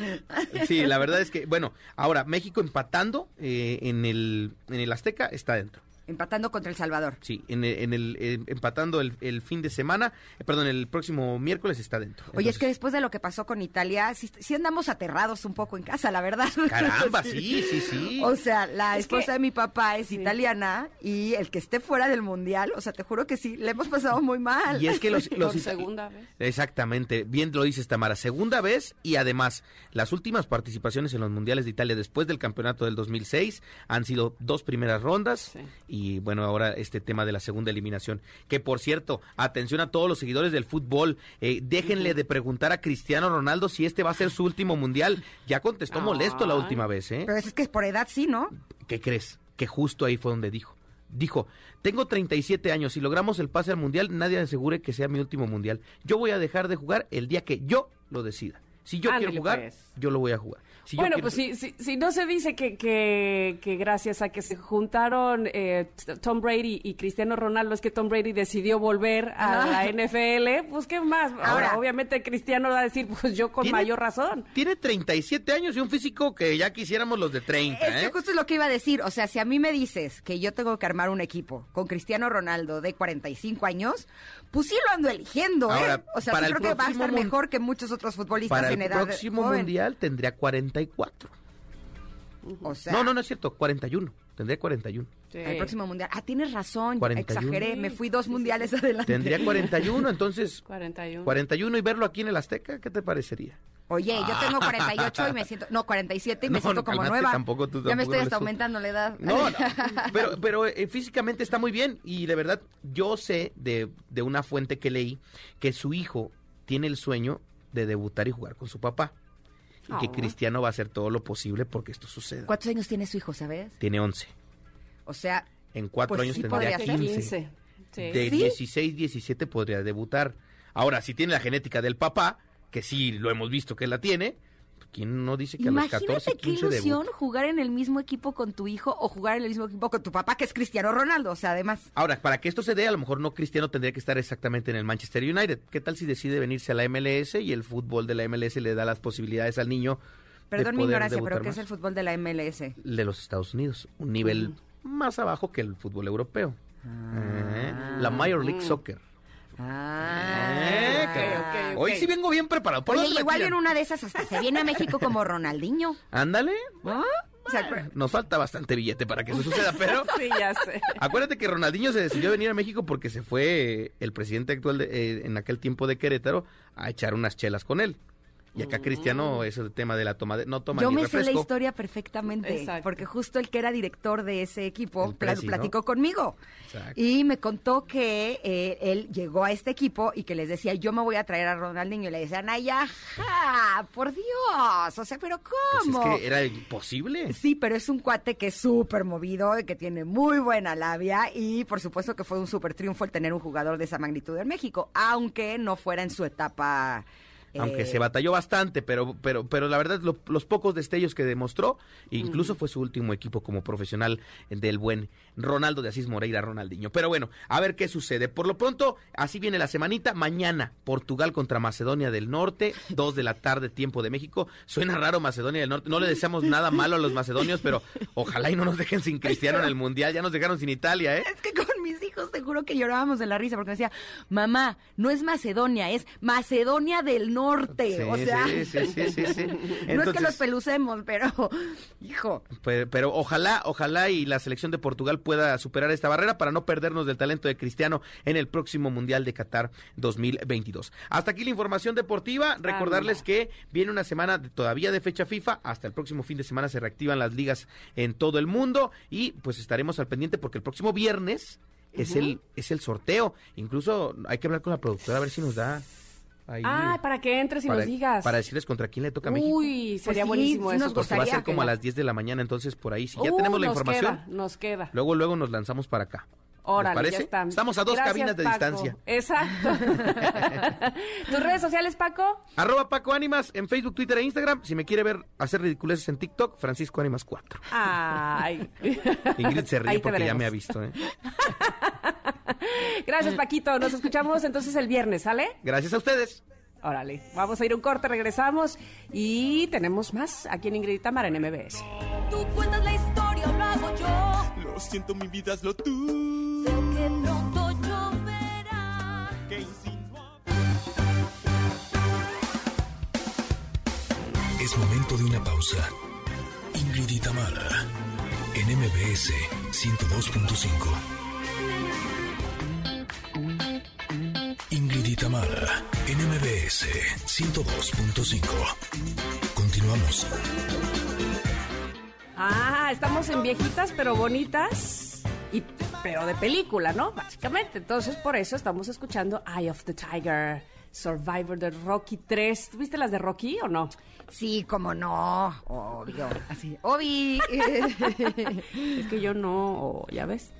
Sí, la verdad es que, bueno, ahora México empatando eh, en, el, en el Azteca está dentro. Empatando contra El Salvador. Sí, en el, en el- eh, empatando el, el fin de semana, eh, perdón, el próximo miércoles está dentro. Oye, es que después de lo que pasó con Italia, sí, sí andamos aterrados un poco en casa, la verdad. Caramba, sí, sí, sí. O sea, la Es esposa que- de mi papá es italiana y el que esté fuera del mundial, o sea, te juro que sí, le hemos pasado muy mal. Y es que los, los Por segunda vez. Exactamente, bien lo dices Tamara, segunda vez y además las últimas participaciones en los mundiales de Italia después del campeonato del 2006 han sido dos primeras rondas Sí. Y bueno, ahora este tema de la segunda eliminación, que por cierto, atención a todos los seguidores del fútbol, eh, déjenle de preguntar a Cristiano Ronaldo si este va a ser su último mundial, ya contestó molesto la última vez, ¿eh? Pero es que por edad sí, ¿no? ¿Qué crees? Que justo ahí fue donde dijo. Dijo, tengo 37 años, si logramos el pase al mundial, nadie asegure que sea mi último mundial. Yo voy a dejar de jugar el día que yo lo decida. Si yo Ándale, quiero jugar, pues. yo lo voy a jugar. Si bueno, quiero- pues si, si, si no se dice que, que, que gracias a que se juntaron eh, Tom Brady y Cristiano Ronaldo es que Tom Brady decidió volver a Ah. la NFL, pues qué más. Ahora, Ahora- obviamente Cristiano va a decir, pues yo con Tiene- mayor razón. Tiene 37 años y un físico que ya quisiéramos los de 30, Es que ¿eh? justo es lo que iba a decir. O sea, si a mí me dices que yo tengo que armar un equipo con Cristiano Ronaldo de 45 años, pues sí lo ando eligiendo, ¿eh? Ahora, O sea, sí creo que va a estar mejor que muchos otros futbolistas Para edad próximo joven. mundial tendría 44. O sea, no, no, no es cierto, 41. Tendría 41. Sí. el próximo mundial. Ah, tienes razón, 41. exageré, me fui dos mundiales adelante. Tendría 41, entonces 41. 41 y verlo aquí en el Azteca, ¿qué te parecería? Oye, yo tengo 48 y me siento, no, 47 y me No, siento no, como nueva. tampoco tú ya me estoy hasta aumentando la edad. No, no, pero, pero eh, físicamente está muy bien y de verdad yo sé de, de una fuente que leí que su hijo tiene el sueño de debutar y jugar con su papá. Y que Oh. Cristiano va a hacer todo lo posible porque esto suceda. ¿Cuántos años tiene su hijo, sabes? Tiene 11. O sea, En cuatro Pues años sí tendría podría ser. 15. Sí. De ¿Sí? 16, 17 podría debutar. Ahora, si tiene la genética del papá, que sí lo hemos visto que la tiene, ¿quién no dice que a los imagínate 14, qué 15 ilusión debuta? jugar en el mismo equipo con tu hijo o jugar en el mismo equipo con tu papá, que es Cristiano Ronaldo. O sea, además, Ahora, para que esto se dé, a lo mejor no Cristiano tendría que estar exactamente en el Manchester United. ¿Qué tal si decide venirse a la MLS y el fútbol de la MLS le da las posibilidades al niño? de perdón mi poder ignorancia, pero ¿qué es el fútbol de la MLS? de los Estados Unidos, un nivel más abajo que el fútbol europeo. Eh, la Major League Soccer. Ah, Eh, que- ok, ok. Hoy sí vengo bien preparado. ¿Por Oye, igual en una de esas hasta se viene a México como Ronaldinho. Ándale. ¿no? O sea, pero- Nos falta bastante billete para que eso suceda, pero Sí, ya sé. acuérdate que Ronaldinho se decidió venir a México porque se fue el presidente actual de, eh, en aquel tiempo de Querétaro a echar unas chelas con él. Y acá Cristiano, ese tema de la toma de, no toma Yo ni me sé la historia perfectamente, Exacto. porque justo el que era director de ese equipo platicó conmigo Exacto. y me contó que eh, él llegó a este equipo y que les decía, yo me voy a traer a Ronaldinho y le decían, ay, ajá, por Dios, o sea, pero Pues ¿cómo? es que era imposible. Sí, pero es un cuate que es súper movido y que tiene muy buena labia y por supuesto que fue un súper triunfo el tener un jugador de esa magnitud en México, aunque no fuera en su etapa... Aunque eh, se batalló bastante, pero, pero, pero la verdad, lo- los pocos destellos que demostró, incluso fue su último equipo como profesional del buen Ronaldo de Asís Moreira Ronaldinho. Pero bueno, a ver qué sucede. Por lo pronto, así viene la semanita. Mañana, Portugal contra Macedonia del Norte, dos de la tarde, tiempo de México. Suena raro Macedonia del Norte. No le deseamos nada malo a los macedonios, pero ojalá y no nos dejen sin Cristiano en el Mundial. Ya nos dejaron sin Italia, ¿eh? Es que con mis hijos te juro que llorábamos de la risa porque me decía, mamá, no es Macedonia, es Macedonia del Norte. Sí, o sea, sí, sí, sí. no es que Entonces- los pelucemos, pero, hijo, Pero, pero ojalá, ojalá y la selección de Portugal pueda superar esta barrera para no perdernos del talento de Cristiano en el próximo Mundial de Qatar 2022. Hasta aquí la información deportiva. Recordarles que viene una semana de- todavía de fecha FIFA. Hasta el próximo fin de semana se reactivan las ligas en todo el mundo y pues estaremos al pendiente porque el próximo viernes es el es el sorteo. Incluso hay que hablar con la productora a ver si nos da ahí Ah, para que entres y para, nos digas. para decirles contra quién le toca a México. Uy, sería sí, buenísimo sí eso. nos Porque va a ser como a las 10 de la mañana, entonces por ahí, si ya Uh, tenemos la información, queda, nos queda. luego, luego nos lanzamos para acá. ¿Les Órale, parece? ya están. Estamos a dos Gracias, cabinas de Paco. distancia. Exacto. ¿Tus redes sociales, Paco? Arroba Paco Ánimas en Facebook, Twitter e Instagram. Si me quiere ver hacer ridiculeces en TikTok, Francisco Ánimas 4. Ay. Ingrid se ríe porque ya me ha visto. ¿eh? Gracias, Paquito. Nos escuchamos entonces el viernes, ¿sale? Gracias a ustedes. Órale. Vamos a ir a un corte, regresamos y tenemos más aquí en Ingrid Tamara en MBS. Tú cuentas la historia, lo hago yo. Lo siento, mi vida, hazlo tú. Sé que pronto lloverá. Que insinúa. Es momento de una pausa. Ingrid y Tamara, en MBS 102.5. Ingrid y Tamara, en MBS 102.5. Continuamos. Ah, estamos en viejitas pero bonitas. Y, pero de película, ¿no? Básicamente. Entonces, por eso estamos escuchando Eye of the Tiger, Survivor de Rocky 3. ¿Tuviste las de Rocky o no? sí, como no, obvio, así, obvio. Es que yo no, ya ves.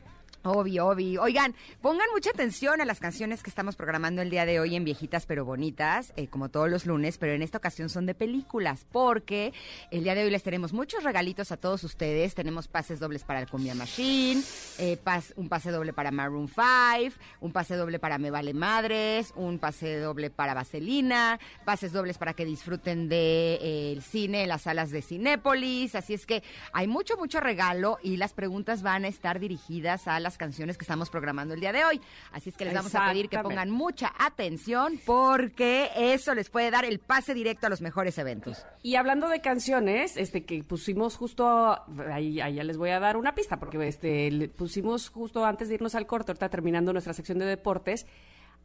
Obvio, obvio. Oigan, pongan mucha atención a las canciones que estamos programando el día de hoy en Viejitas pero Bonitas, eh, como todos los lunes, pero en esta ocasión son de películas, porque el día de hoy les tenemos muchos regalitos a todos ustedes. Tenemos pases dobles para el Cumbia Machine, eh, un pase doble para Maroon 5, un pase doble para Me Vale Madres, un pase doble para Vaselina, pases dobles para que disfruten de eh, el cine las salas de Cinépolis. Así es que hay mucho, mucho regalo y las preguntas van a estar dirigidas a las las canciones que estamos programando el día de hoy. Así es que les vamos a pedir que pongan mucha atención porque eso les puede dar el pase directo a los mejores eventos. Y hablando de canciones, este que pusimos justo ahí, ahí ya les voy a dar una pista porque este le pusimos justo antes de irnos al corte, ahorita terminando nuestra sección de deportes.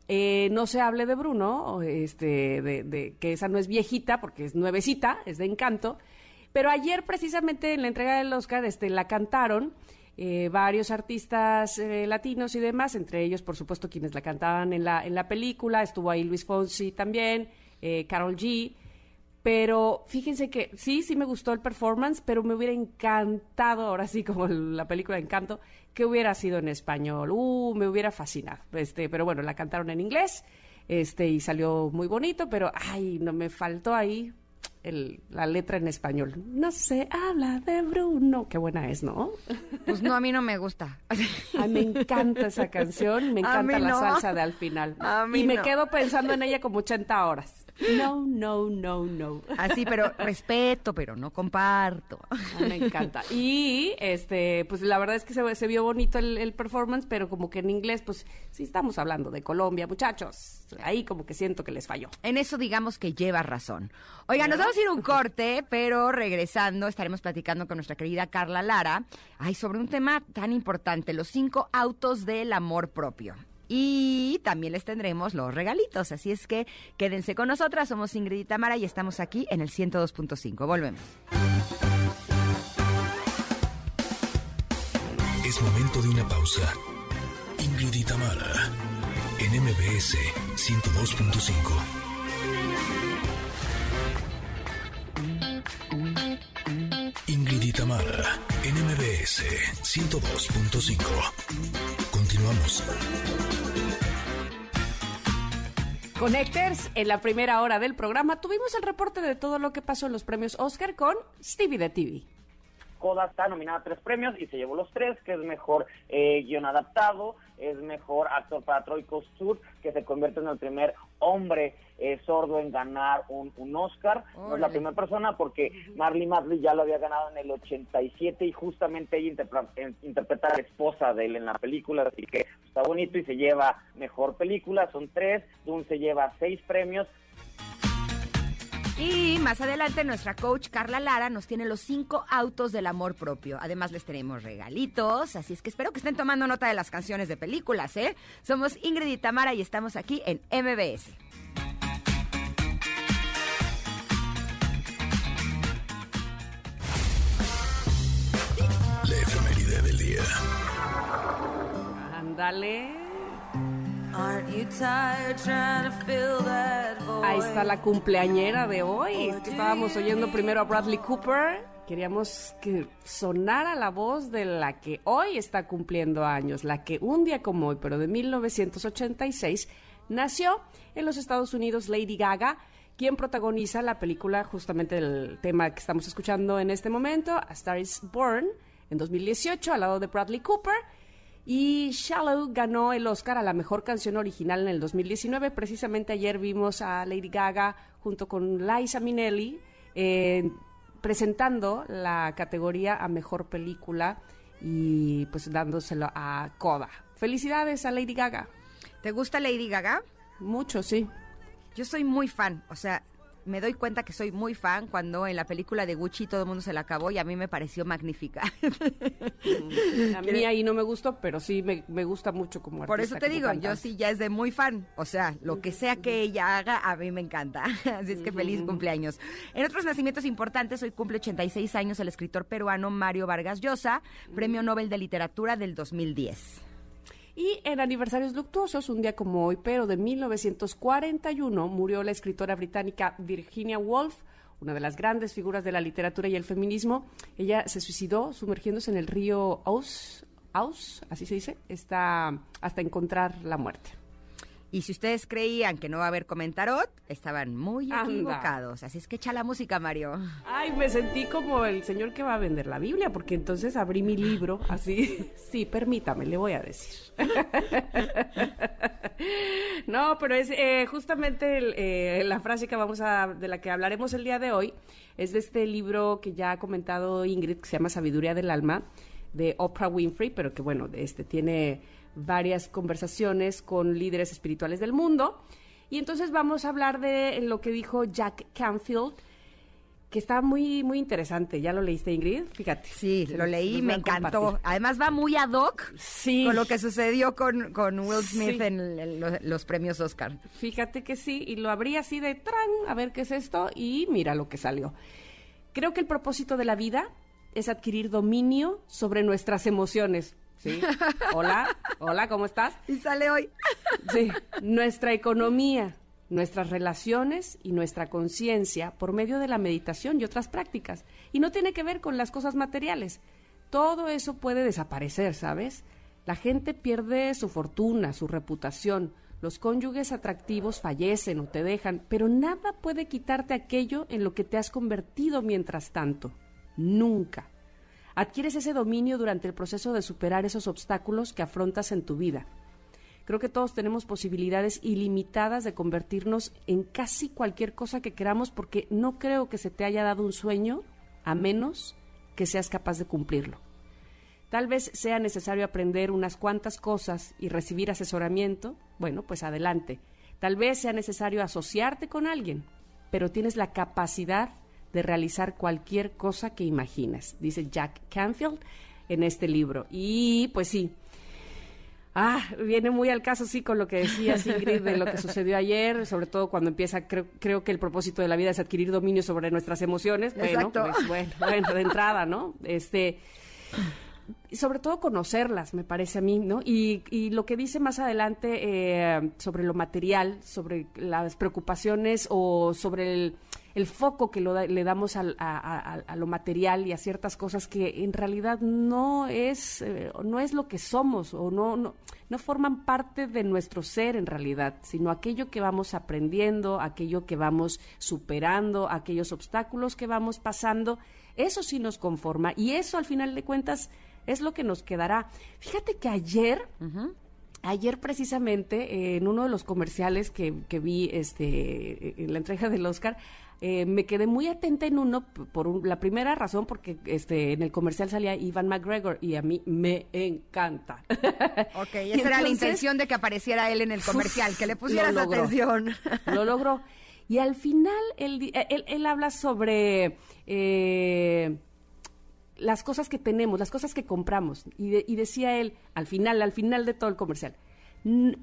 eh, no se hable de Bruno, este, de, de- que esa no es viejita porque es nuevecita, es de encanto. Pero ayer precisamente en la entrega del Oscar, este, la cantaron eh, varios artistas eh, latinos y demás, entre ellos, por supuesto, quienes la cantaban en la, en la película. Estuvo ahí Luis Fonsi también, eh, Carol G. Pero fíjense que sí, sí me gustó el performance, pero me hubiera encantado, ahora sí como la película Encanto, que hubiera sido en español. Uh, me hubiera fascinado. Este, pero bueno, la cantaron en inglés, este, y salió muy bonito, pero ay, no me faltó ahí el- la letra en español. No se habla de Bruno. Qué buena es, ¿no? Pues no, a mí no me gusta. Ay, me encanta esa canción, me encanta la no. salsa de al final. A mí y me no. quedo pensando en ella como 80 horas. No, no, no, no. Así, pero respeto, pero no comparto. Ah, me encanta. Y este, pues la verdad es que se, se vio bonito el, el performance, pero como que en inglés, pues sí estamos hablando de Colombia, muchachos. Ahí como que siento que les falló. En eso digamos que lleva razón. Oiga, nos vamos a ir a un corte, pero regresando estaremos platicando con nuestra querida Carla Lara, ay, sobre un tema tan importante, los cinco autos del amor propio. Y también les tendremos los regalitos, así es que quédense con nosotras, somos Ingrid y y estamos aquí en el 102.5. Volvemos. Es momento de una pausa. Ingrid y en MBS 102.5. Ingrid en MBS 102.5. Continuamos. Connectors, en la primera hora del programa tuvimos el reporte de todo lo que pasó en los premios Oscar con Stevie de TV. Coda está nominada a tres premios y se llevó los tres, que es mejor eh, guion adaptado, es mejor actor para Troy Kotsur, que se convierte en el primer hombre eh, sordo en ganar un, un Oscar. No es la primera persona porque Marley Matley ya lo había ganado en el 87 y justamente ella interpre- interpreta a la esposa de él en la película, así que está bonito y se lleva mejor película, son tres, Dune se lleva seis premios, Y más adelante nuestra coach Carla Lara nos tiene los cinco autos del amor propio. Además les tenemos regalitos, así es que espero que estén tomando nota de las canciones de películas, ¿eh? Somos Ingrid y Tamara y estamos aquí en MBS. La efeméride del día. Ándale. Ahí está la cumpleañera de hoy. Estábamos oyendo primero a Bradley Cooper. Queríamos que sonara la voz de la que hoy está cumpliendo años, la que un día como hoy, pero de 1986, nació en los Estados Unidos Lady Gaga, quien protagoniza la película justamente del tema que estamos escuchando en este momento, A Star is Born, en 2018, al lado de Bradley Cooper. Y Shallow ganó el Oscar a la mejor canción original en el 2019. Precisamente ayer vimos a Lady Gaga junto con Liza Minnelli eh, presentando la categoría a mejor película y pues dándoselo a Coda. Felicidades a Lady Gaga. ¿Te gusta Lady Gaga? Mucho, sí. Yo soy muy fan, o sea, me doy cuenta que soy muy fan cuando en la película de Gucci todo el mundo se la acabó y a mí me pareció magnífica. A mí ahí no me gustó, pero sí me, me gusta mucho como Por artista, eso te digo, yo sí ya es de muy fan. O sea, lo que sea que ella haga, a mí me encanta. Así es que feliz cumpleaños. En otros nacimientos importantes, hoy cumple 86 años el escritor peruano Mario Vargas Llosa, Premio Nobel de Literatura del 2010. Y en aniversarios luctuosos, un día como hoy, pero de 1941, murió la escritora británica Virginia Woolf, una de las grandes figuras de la literatura y el feminismo. Ella se suicidó sumergiéndose en el río Aus, Aus, así se dice, está hasta encontrar la muerte. Y si ustedes creían que no va a haber comentarot, estaban muy Anda. equivocados. Así es que echa la música, Mario. Ay, me sentí como el señor que va a vender la Biblia, porque entonces abrí mi libro así. Sí, permítame, le voy a decir. No, pero es eh, justamente el, eh, la frase que vamos a, de la que hablaremos el día de hoy, es de este libro que ya ha comentado Ingrid, que se llama Sabiduría del Alma. de Oprah Winfrey, pero que bueno, este tiene varias conversaciones con líderes espirituales del mundo. Y entonces vamos a hablar de lo que dijo Jack Canfield, que está muy, muy interesante. ¿Ya lo leíste, Ingrid? Fíjate. Sí, lo leí me a encantó. compartir. Además va muy ad hoc Sí. con lo que sucedió con, con Will Smith Sí. en el- los, los premios Oscar. Fíjate que sí, y lo abrí así de tran, a ver qué es esto, y mira lo que salió. Creo que el propósito de la vida es adquirir dominio sobre nuestras emociones. ¿Sí? Hola, hola, ¿cómo estás? Y sale hoy. Sí, nuestra economía, nuestras relaciones y nuestra conciencia por medio de la meditación y otras prácticas. Y no tiene que ver con las cosas materiales. Todo eso puede desaparecer, ¿sabes? La gente pierde su fortuna, su reputación. Los cónyuges atractivos fallecen o te dejan, pero nada puede quitarte aquello en lo que te has convertido mientras tanto. Nunca. Adquieres ese dominio durante el proceso de superar esos obstáculos que afrontas en tu vida. Creo que todos tenemos posibilidades ilimitadas de convertirnos en casi cualquier cosa que queramos porque no creo que se te haya dado un sueño a menos que seas capaz de cumplirlo. Tal vez sea necesario aprender unas cuantas cosas y recibir asesoramiento. Bueno, pues adelante. Tal vez sea necesario asociarte con alguien, pero tienes la capacidad de realizar cualquier cosa que imagines, dice Jack Canfield en este libro. Y pues sí, Ah, viene muy al caso, sí, con lo que decías, Ingrid, de lo que sucedió ayer, sobre todo cuando empieza, creo, creo que el propósito de la vida es adquirir dominio sobre nuestras emociones. Bueno, pues, bueno, bueno, de entrada, ¿no? Este, sobre todo conocerlas, me parece a mí, ¿no? Y, y lo que dice más adelante eh, sobre lo material, sobre las preocupaciones o sobre el, el foco que lo da- le damos al- a, a- a- a lo material y a ciertas cosas que en realidad no es, eh, no es lo que somos o no, no, no forman parte de nuestro ser en realidad, sino aquello que vamos aprendiendo, aquello que vamos superando, aquellos obstáculos que vamos pasando, eso sí nos conforma y eso al final de cuentas es lo que nos quedará. Fíjate que ayer, ayer precisamente eh, en uno de los comerciales que, que vi este, en la entrega del Oscar, eh, me quedé muy atenta en uno por un- la primera razón porque este en el comercial salía Ivan McGregor y a mí me encanta. Ok, esa era la intención de que apareciera él en el comercial, que le pusieras lo logró. atención. Lo logró. Y al final él, di- él, él habla sobre eh, las cosas que tenemos, las cosas que compramos. Y, de- y decía él, al final, al final de todo el comercial, "N-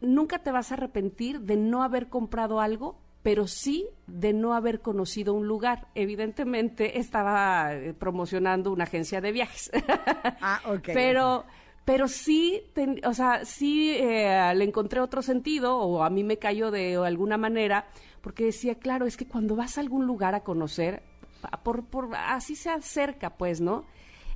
nunca te vas a arrepentir de no haber comprado algo, pero sí de no haber conocido un lugar. Evidentemente estaba eh, promocionando una agencia de viajes. Ah, ok. Pero, pero sí, ten- o sea, sí eh, le encontré otro sentido o a mí me cayó de alguna manera porque decía, claro, es que cuando vas a algún lugar a conocer, por, por así se acerca, pues, ¿no?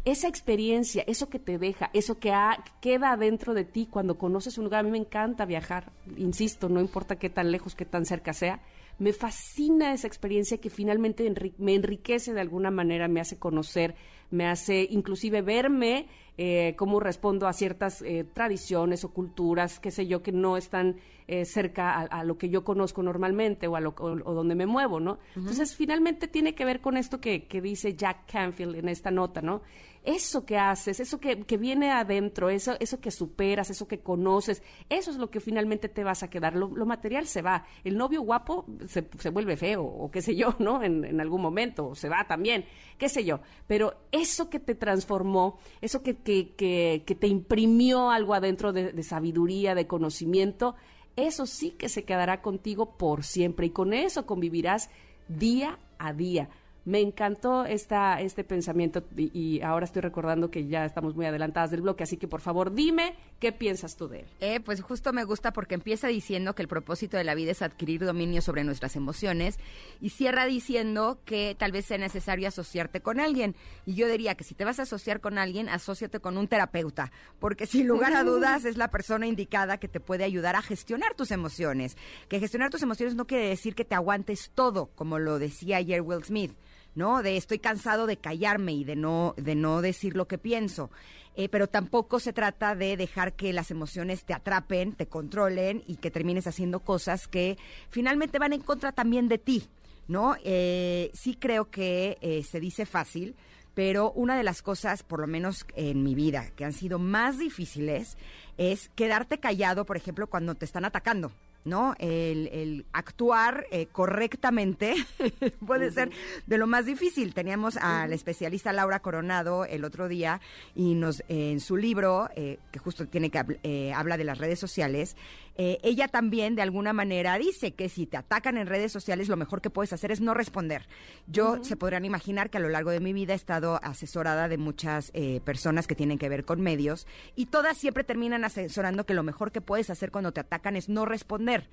Esa experiencia, eso que te deja, eso que ha- queda dentro de ti cuando conoces un lugar. A mí me encanta viajar, insisto, no importa qué tan lejos, qué tan cerca sea. Me fascina esa experiencia que finalmente enri- me enriquece de alguna manera, me hace conocer, me hace inclusive verme eh, cómo respondo a ciertas eh, tradiciones o culturas, qué sé yo, que no están eh, cerca a, a lo que yo conozco normalmente o a lo o, o donde me muevo, ¿no? Entonces, finalmente tiene que ver con esto que, que dice Jack Canfield en esta nota, ¿no? Eso que haces, eso que, que viene adentro, eso, eso que superas, eso que conoces, eso es lo que finalmente te vas a quedar. Lo, material se va. El novio guapo se, se vuelve feo, o qué sé yo, ¿no? En, en algún momento, se va también, qué sé yo. Pero eso que te transformó, eso que, que, que, que te imprimió algo adentro de, de sabiduría, de conocimiento, eso sí que se quedará contigo por siempre y con eso convivirás día a día. Me encantó esta, este pensamiento y, y ahora estoy recordando que ya estamos muy adelantadas del bloque, así que por favor dime qué piensas tú de él. Eh, pues justo me gusta porque empieza diciendo que el propósito de la vida es adquirir dominio sobre nuestras emociones y cierra diciendo que tal vez sea necesario asociarte con alguien. Y yo diría que si te vas a asociar con alguien, asóciate con un terapeuta, porque sin lugar a dudas es la persona indicada que te puede ayudar a gestionar tus emociones. Que gestionar tus emociones no quiere decir que te aguantes todo, como lo decía ayer Will Smith. ¿No? De estoy cansado de callarme y de no, de no decir lo que pienso. Eh, pero tampoco se trata de dejar que las emociones te atrapen, te controlen y que termines haciendo cosas que finalmente van en contra también de ti, ¿no? Eh, sí creo que eh, se dice fácil, pero una de las cosas, por lo menos en mi vida, que han sido más difíciles es quedarte callado, por ejemplo, cuando te están atacando. ¿No? El, el actuar eh, correctamente puede ser de lo más difícil. Teníamos a la especialista Laura Coronado el otro día y nos en su libro, eh, que justo tiene que eh, habla de las redes sociales, eh, ella también de alguna manera dice que si te atacan en redes sociales lo mejor que puedes hacer es no responder. Yo se podrán imaginar que a lo largo de mi vida he estado asesorada de muchas eh, personas que tienen que ver con medios y todas siempre terminan asesorando que lo mejor que puedes hacer cuando te atacan es no responder.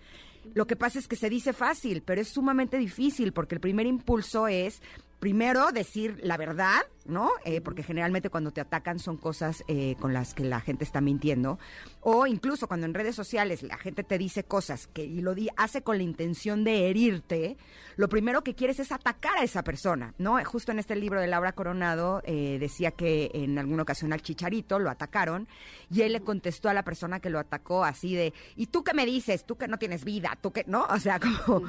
Lo que pasa es que se dice fácil, pero es sumamente difícil porque el primer impulso es primero decir la verdad, ¿no? Eh, porque generalmente cuando te atacan son cosas eh, con las que la gente está mintiendo. O incluso cuando en redes sociales la gente te dice cosas que y lo di- hace con la intención de herirte, lo primero que quieres es atacar a esa persona, ¿no? Justo en este libro de Laura Coronado eh, decía que en alguna ocasión al chicharito lo atacaron y él le contestó a la persona que lo atacó así de, ¿y tú qué me dices? Tú que no tienes vida, tú que, ¿no? O sea, como...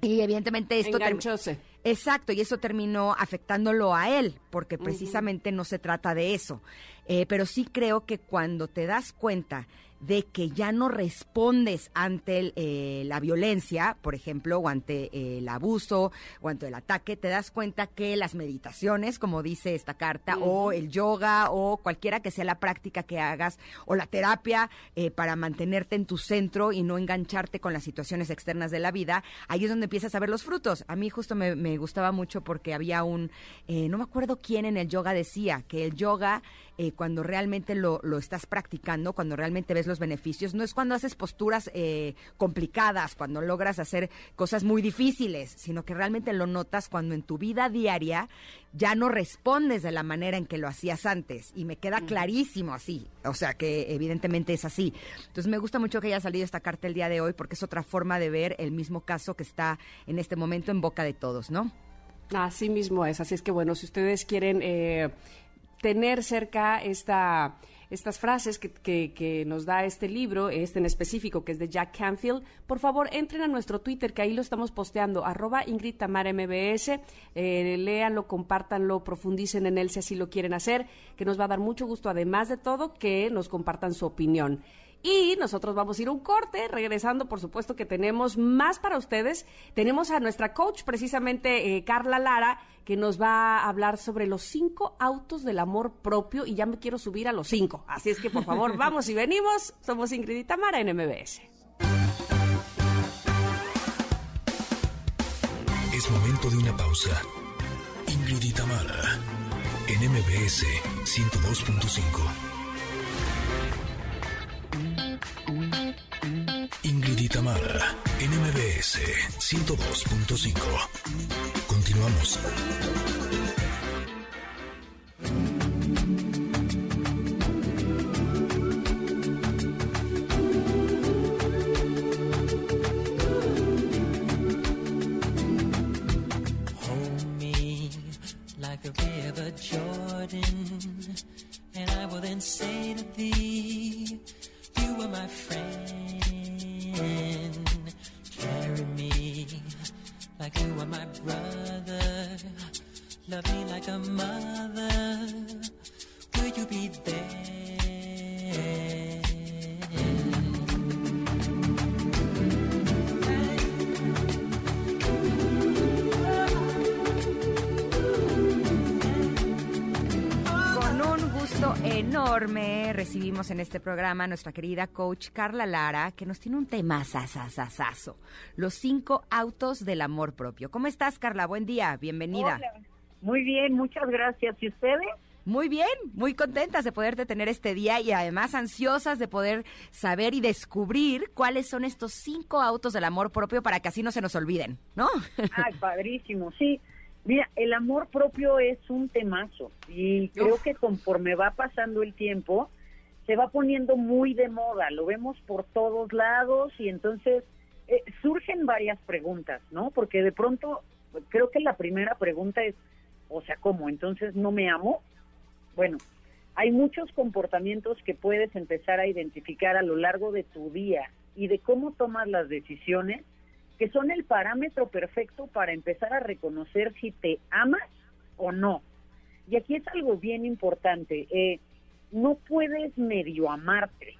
Y evidentemente esto... Enganchóse. Exacto, y eso terminó afectándolo a él, porque precisamente no se trata de eso. Eh, pero sí creo que cuando te das cuenta de que ya no respondes ante el, eh, la violencia, por ejemplo, o ante eh, el abuso, o ante el ataque, te das cuenta que las meditaciones, como dice esta carta, o el yoga, o cualquiera que sea la práctica que hagas, o la terapia eh, para mantenerte en tu centro y no engancharte con las situaciones externas de la vida, ahí es donde empiezas a ver los frutos. A mí justo me, me gustaba mucho porque había un, eh, no me acuerdo quién en el yoga decía, que el yoga eh, cuando realmente lo, lo estás practicando, cuando realmente ves los beneficios, no es cuando haces posturas eh, complicadas, cuando logras hacer cosas muy difíciles, sino que realmente lo notas cuando en tu vida diaria ya no respondes de la manera en que lo hacías antes. Y me queda clarísimo así, o sea que evidentemente es así. Entonces me gusta mucho que haya salido esta carta el día de hoy porque es otra forma de ver el mismo caso que está en este momento en boca de todos, ¿no? Así mismo es. Así es que bueno, si ustedes quieren eh, tener cerca esta, estas frases que, que- nos da este libro, este en específico que es de Jack Canfield, por favor entren a nuestro Twitter, que ahí lo estamos posteando, arroba Ingrid Tamara MBS, eh, léanlo, compártanlo, profundicen en él si así lo quieren hacer, que nos va a dar mucho gusto, además de todo, que nos compartan su opinión. Y nosotros vamos a ir a un corte, regresando, por supuesto que tenemos más para ustedes. Tenemos a nuestra coach, precisamente eh, Carla Lara, que nos va a hablar sobre los cinco autos del amor propio y ya me quiero subir a los cinco. Así es que por favor, vamos y venimos. Somos Ingrid y Tamara en MBS. Es momento de una pausa. Ingrid y Tamara, en MBS 102.5. Ingrid y Tamara, en MBS 102.5. Continuamos. Jordan, and I will then say to thee, You are my friend. Carry me like you are my brother. Love me like a mother. Will you be there? Enorme recibimos en este programa a nuestra querida coach Carla Lara, que nos tiene un tema sasasasazo, los cinco autos del amor propio. ¿Cómo estás, Carla? Buen día, bienvenida. Hola. Muy bien, muchas gracias. ¿Y ustedes? Muy bien, muy contentas de poderte tener este día y además ansiosas de poder saber y descubrir cuáles son estos cinco autos del amor propio para que así no se nos olviden, ¿no? Ay, padrísimo, sí. Mira, el amor propio es un temazo y creo Uf. que conforme va pasando el tiempo, se va poniendo muy de moda, lo vemos por todos lados y entonces eh, surgen varias preguntas, ¿no? Porque de pronto creo que la primera pregunta es, o sea, ¿cómo? Entonces no me amo. Bueno, hay muchos comportamientos que puedes empezar a identificar a lo largo de tu día y de cómo tomas las decisiones que son el parámetro perfecto para empezar a reconocer si te amas o no. Y aquí es algo bien importante. eh, no puedes medio amarte.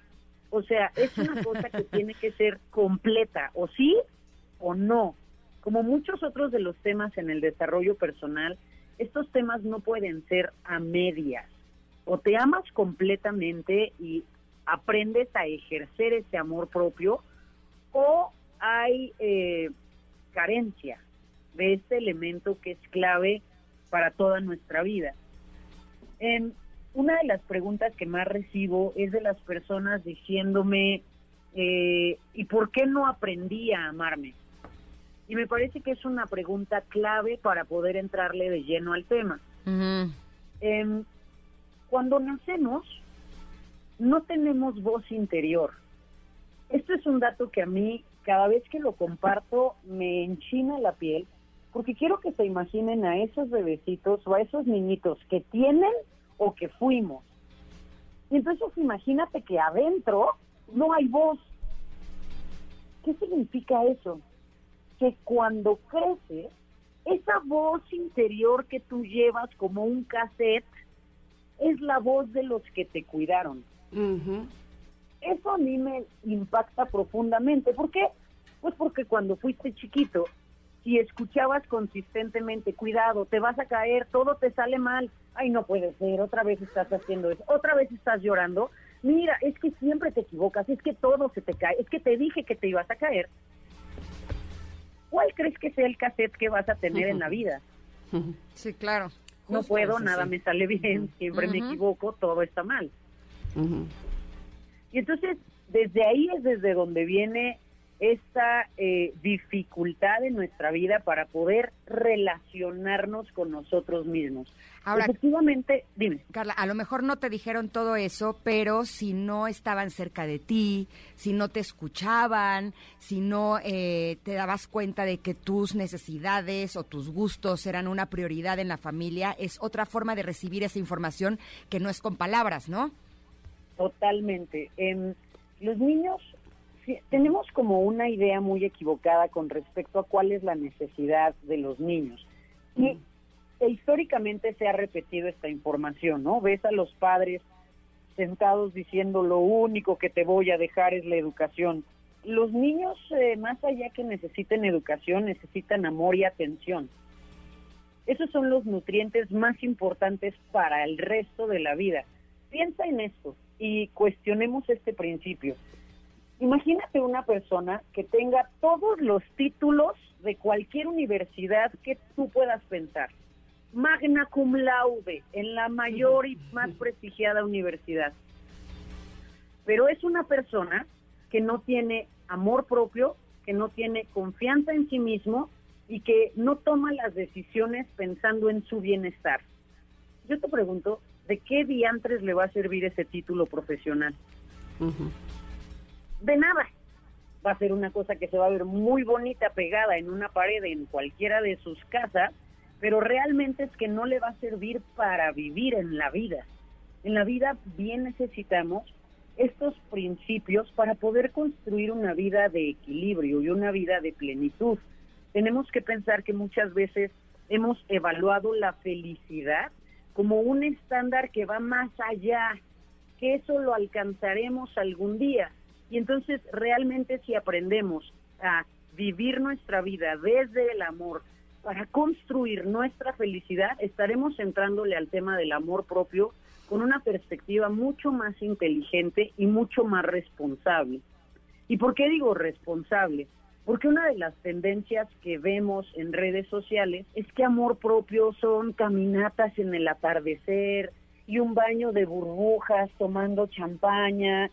O sea, es una cosa que tiene que ser completa, o sí o no. Como muchos otros de los temas en el desarrollo personal, estos temas no pueden ser a medias. O te amas completamente y aprendes a ejercer ese amor propio, o hay eh, carencia de este elemento que es clave para toda nuestra vida. Em, una de las preguntas que más recibo es de las personas diciéndome, eh, ¿y por qué no aprendí a amarme? Y me parece que es una pregunta clave para poder entrarle de lleno al tema. Em, cuando nacemos, no tenemos voz interior. Esto es un dato que a mí, cada vez que lo comparto, me enchina la piel, porque quiero que se imaginen a esos bebecitos o a esos niñitos que tienen o que fuimos. Y entonces imagínate que adentro no hay voz. ¿Qué significa eso? Que cuando creces, esa voz interior que tú llevas como un cassette es la voz de los que te cuidaron. Eso a mí me impacta profundamente. ¿Por qué? Pues porque cuando fuiste chiquito, si escuchabas consistentemente, cuidado, te vas a caer, todo te sale mal, ay, no puede ser, otra vez estás haciendo eso, otra vez estás llorando, mira, es que siempre te equivocas, es que todo se te cae, es que te dije que te ibas a caer. ¿Cuál crees que sea el cassette que vas a tener en la vida? Sí, claro. No puedo, nada sí. me sale bien, siempre me equivoco, todo está mal. Y entonces, desde ahí es desde donde viene esta eh, dificultad en nuestra vida para poder relacionarnos con nosotros mismos. Ahora- Efectivamente, dime. Carla, a lo mejor no te dijeron todo eso, pero si no estaban cerca de ti, si no te escuchaban, si no eh, te dabas cuenta de que tus necesidades o tus gustos eran una prioridad en la familia, es otra forma de recibir esa información que no es con palabras, ¿no? Totalmente. Em, los niños sí, tenemos como una idea muy equivocada con respecto a cuál es la necesidad de los niños. Y e históricamente se ha repetido esta información, ¿no? Ves a los padres sentados diciendo lo único que te voy a dejar es la educación. Los niños, eh, más allá que necesiten educación, necesitan amor y atención. Esos son los nutrientes más importantes para el resto de la vida. Piensa en esto y cuestionemos este principio. Imagínate una persona que tenga todos los títulos de cualquier universidad que tú puedas pensar. Magna cum laude, en la mayor y más prestigiada universidad. Pero es una persona que no tiene amor propio, que no tiene confianza en sí mismo y que no toma las decisiones pensando en su bienestar. Yo te pregunto, ¿de qué diantres le va a servir ese título profesional? De nada. Va a ser una cosa que se va a ver muy bonita pegada en una pared en cualquiera de sus casas, pero realmente es que no le va a servir para vivir en la vida. En la vida bien necesitamos estos principios para poder construir una vida de equilibrio y una vida de plenitud. Tenemos que pensar que muchas veces hemos evaluado la felicidad como un estándar que va más allá, que eso lo alcanzaremos algún día. Y entonces realmente si aprendemos a vivir nuestra vida desde el amor para construir nuestra felicidad, estaremos entrándole al tema del amor propio con una perspectiva mucho más inteligente y mucho más responsable. ¿Y por qué digo responsable? Porque una de las tendencias que vemos en redes sociales es que amor propio son caminatas en el atardecer y un baño de burbujas tomando champaña.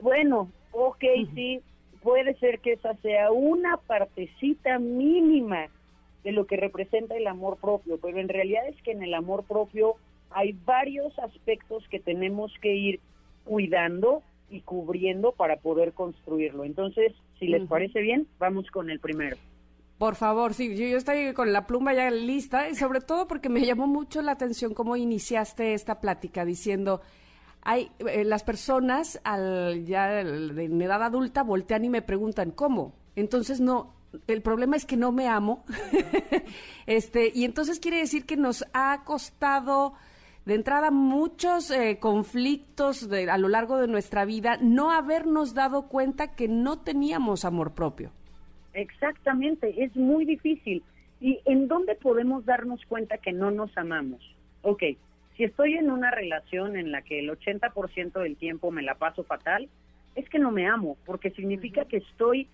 Bueno, ok, sí, puede ser que esa sea una partecita mínima de lo que representa el amor propio, pero en realidad es que en el amor propio hay varios aspectos que tenemos que ir cuidando y cubriendo para poder construirlo. Entonces, si les parece bien, vamos con el primero. Por favor, sí, yo, yo estoy con la pluma ya lista y sobre todo porque me llamó mucho la atención cómo iniciaste esta plática diciendo, hay eh, las personas al ya en edad adulta voltean y me preguntan cómo. Entonces no, el problema es que no me amo. este, y entonces quiere decir que nos ha costado de entrada muchos eh, conflictos de- a lo largo de nuestra vida, no habernos dado cuenta que no teníamos amor propio. Exactamente, es muy difícil. ¿Y en dónde podemos darnos cuenta que no nos amamos? Ok, si estoy en una relación en la que el 80% del tiempo me la paso fatal, es que no me amo, porque significa que estoy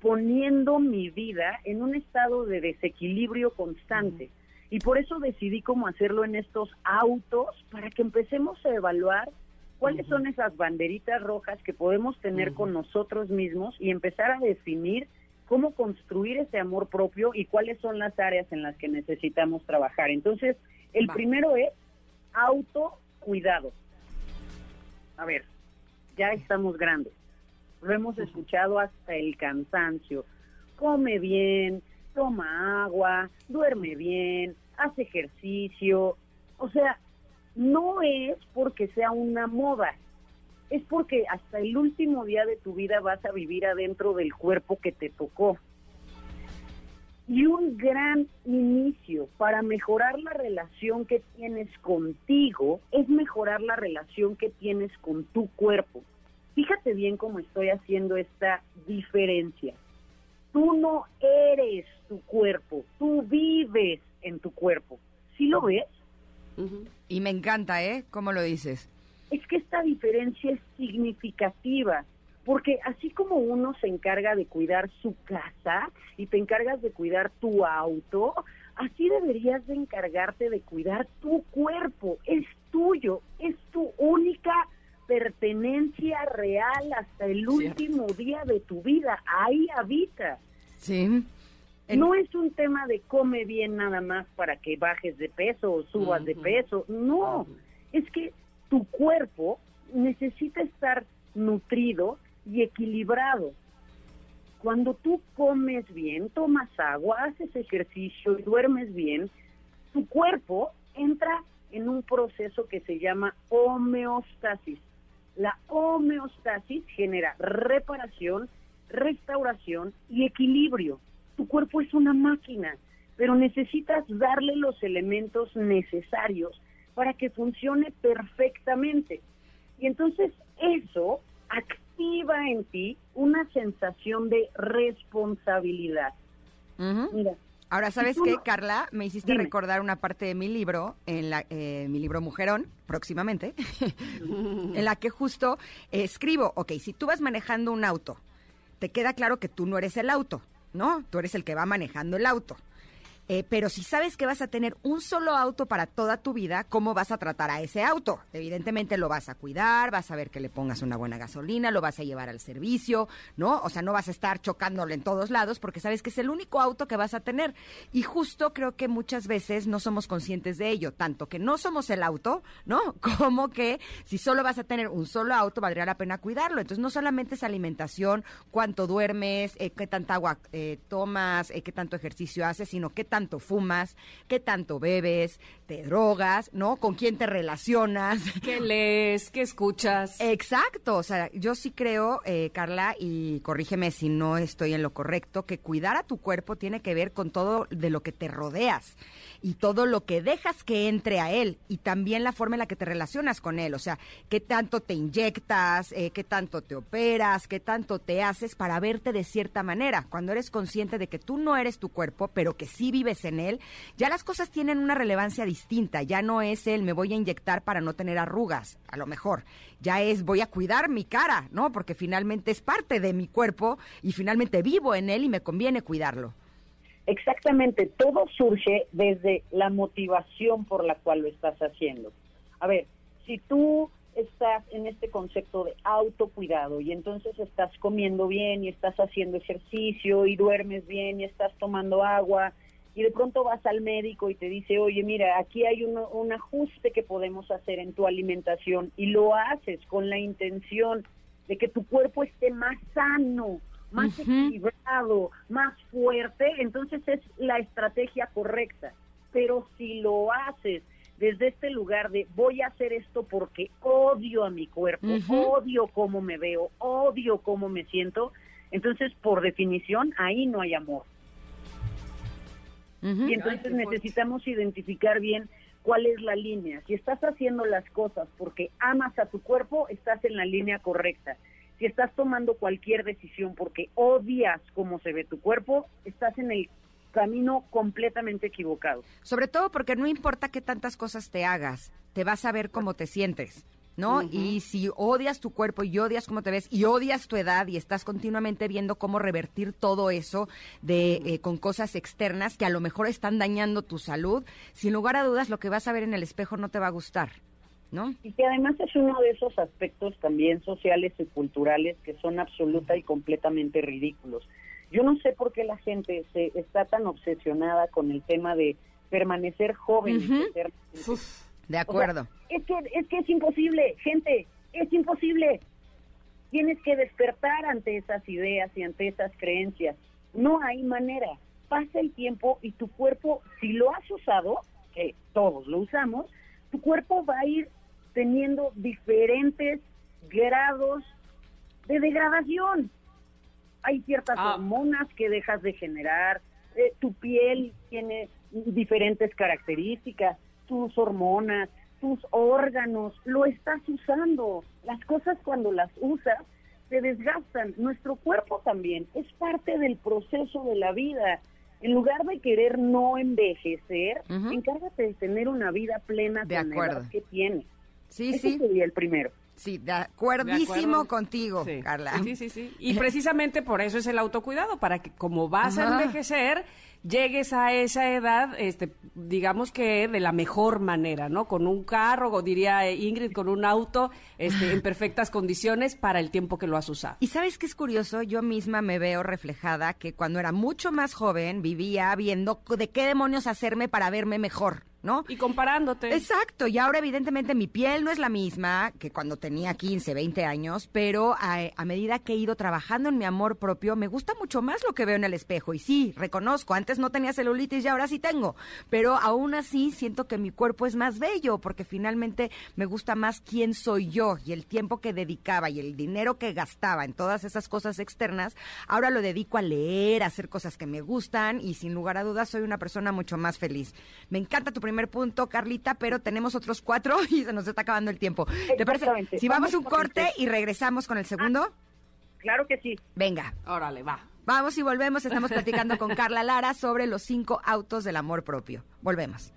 poniendo mi vida en un estado de desequilibrio constante. Y por eso decidí cómo hacerlo en estos autos, para que empecemos a evaluar cuáles son esas banderitas rojas que podemos tener con nosotros mismos y empezar a definir cómo construir ese amor propio y cuáles son las áreas en las que necesitamos trabajar. Entonces, el Va. primero es autocuidado. A ver, ya estamos grandes. Lo hemos escuchado hasta el cansancio. Come bien, toma agua, duerme bien, hace ejercicio. O sea, no es porque sea una moda, es porque hasta el último día de tu vida vas a vivir adentro del cuerpo que te tocó. Y un gran inicio para mejorar la relación que tienes contigo es mejorar la relación que tienes con tu cuerpo. Fíjate bien cómo estoy haciendo esta diferencia. Tú no eres tu cuerpo, tú vives en tu cuerpo. ¿Sí lo ves? Y me encanta, ¿eh? ¿Cómo lo dices? es que esta diferencia es significativa, porque así como uno se encarga de cuidar su casa y te encargas de cuidar tu auto, así deberías de encargarte de cuidar tu cuerpo, es tuyo, es tu única pertenencia real hasta el último día de tu vida, ahí habita. Sí. En- No es un tema de come bien nada más para que bajes de peso o subas de peso. No, es que tu cuerpo necesita estar nutrido y equilibrado. Cuando tú comes bien, tomas agua, haces ejercicio y duermes bien, tu cuerpo entra en un proceso que se llama homeostasis. La homeostasis genera reparación, restauración y equilibrio. Tu cuerpo es una máquina, pero necesitas darle los elementos necesarios para que funcione perfectamente. Y entonces eso activa en ti una sensación de responsabilidad. Mira, Ahora, ¿sabes qué, no- Carla? Me hiciste Dime. recordar una parte de mi libro, en la, eh, mi libro Mujerón, próximamente, en la que justo eh, escribo, ok, si tú vas manejando un auto, te queda claro que tú no eres el auto, ¿no? Tú eres el que va manejando el auto. Eh, pero si sabes que vas a tener un solo auto para toda tu vida, ¿cómo vas a tratar a ese auto? Evidentemente lo vas a cuidar, vas a ver que le pongas una buena gasolina, lo vas a llevar al servicio, ¿no? O sea, no vas a estar chocándolo en todos lados porque sabes que es el único auto que vas a tener. Y justo creo que muchas veces no somos conscientes de ello, tanto que no somos el auto, ¿no? Como que si solo vas a tener un solo auto, valdría la pena cuidarlo. Entonces, no solamente es alimentación, cuánto duermes, eh, qué tanta agua eh, tomas, eh, qué tanto ejercicio haces, sino qué tanto fumas, qué tanto bebes, te drogas, ¿no? Con quién te relacionas. ¿Qué lees? ¿Qué escuchas? Exacto, o sea, yo sí creo, eh, Carla, y corrígeme si no estoy en lo correcto, que cuidar a tu cuerpo tiene que ver con todo de lo que te rodeas y todo lo que dejas que entre a él y también la forma en la que te relacionas con él, o sea, qué tanto te inyectas, eh, qué tanto te operas, qué tanto te haces para verte de cierta manera. Cuando eres consciente de que tú no eres tu cuerpo, pero que sí vives en él, ya las cosas tienen una relevancia distinta, ya no es el me voy a inyectar para no tener arrugas, a lo mejor, ya es voy a cuidar mi cara, ¿no? Porque finalmente es parte de mi cuerpo y finalmente vivo en él y me conviene cuidarlo. Exactamente, todo surge desde la motivación por la cual lo estás haciendo. A ver, si tú estás en este concepto de autocuidado y entonces estás comiendo bien y estás haciendo ejercicio y duermes bien y estás tomando agua y de pronto vas al médico y te dice, oye, mira, aquí hay un, un ajuste que podemos hacer en tu alimentación y lo haces con la intención de que tu cuerpo esté más sano, más equilibrado, más fuerte, entonces es la estrategia correcta. Pero si lo haces desde este lugar de voy a hacer esto porque odio a mi cuerpo, odio cómo me veo, odio cómo me siento, entonces por definición ahí no hay amor. Y entonces necesitamos identificar bien cuál es la línea. Si estás haciendo las cosas porque amas a tu cuerpo, estás en la línea correcta. Si estás tomando cualquier decisión porque odias cómo se ve tu cuerpo, estás en el camino completamente equivocado. Sobre todo porque no importa qué tantas cosas te hagas, te vas a ver cómo te sientes. ¿No? Y si odias tu cuerpo y odias cómo te ves y odias tu edad y estás continuamente viendo cómo revertir todo eso de eh, con cosas externas que a lo mejor están dañando tu salud, sin lugar a dudas lo que vas a ver en el espejo no te va a gustar, ¿no? Y que además es uno de esos aspectos también sociales y culturales que son absoluta y completamente ridículos. Yo no sé por qué la gente se está tan obsesionada con el tema de permanecer joven y Ujú. ser- De acuerdo. O sea, es que es que es imposible, gente, es imposible. Tienes que despertar ante esas ideas y ante esas creencias. No hay manera. Pasa el tiempo y tu cuerpo, si lo has usado, que todos lo usamos, tu cuerpo va a ir teniendo diferentes grados de degradación. Hay ciertas Ah. hormonas que dejas de generar, eh, tu piel tiene diferentes características, tus hormonas, tus órganos, lo estás usando. Las cosas cuando las usas se desgastan. Nuestro cuerpo también es parte del proceso de la vida. En lugar de querer no envejecer, encárgate de tener una vida plena De con la edad que tienes. Sí, Ese sí. sería el primero. Sí, de ¿De acuerdísimo acuerdo? contigo, Sí. Carla. Sí, sí, sí. Y precisamente por eso es el autocuidado, para que como vas a envejecer, llegues a esa edad, este, digamos que de la mejor manera, ¿no? Con un carro, o diría Ingrid, con un auto, este, en perfectas condiciones para el tiempo que lo has usado. Y sabes qué es curioso, yo misma me veo reflejada que cuando era mucho más joven vivía viendo de qué demonios hacerme para verme mejor, ¿no? Y comparándote. Exacto, y ahora evidentemente mi piel no es la misma que cuando tenía 15, 20 años, pero a, a medida que he ido trabajando en mi amor propio, me gusta mucho más lo que veo en el espejo. Y sí, reconozco, antes no tenía celulitis y ahora sí tengo, pero aún así siento que mi cuerpo es más bello porque finalmente me gusta más quién soy yo y el tiempo que dedicaba y el dinero que gastaba en todas esas cosas externas, ahora lo dedico a leer, a hacer cosas que me gustan y sin lugar a dudas soy una persona mucho más feliz. Me encanta tu primer punto, Carlita, pero tenemos otros cuatro y se nos está acabando el tiempo. ¿Te parece? Exactamente. Si vamos a un corte y regresamos con el segundo, Claro que sí. venga. Órale, va. Vamos y volvemos. Estamos platicando con Carla Lara sobre los cinco autos del amor propio. Volvemos.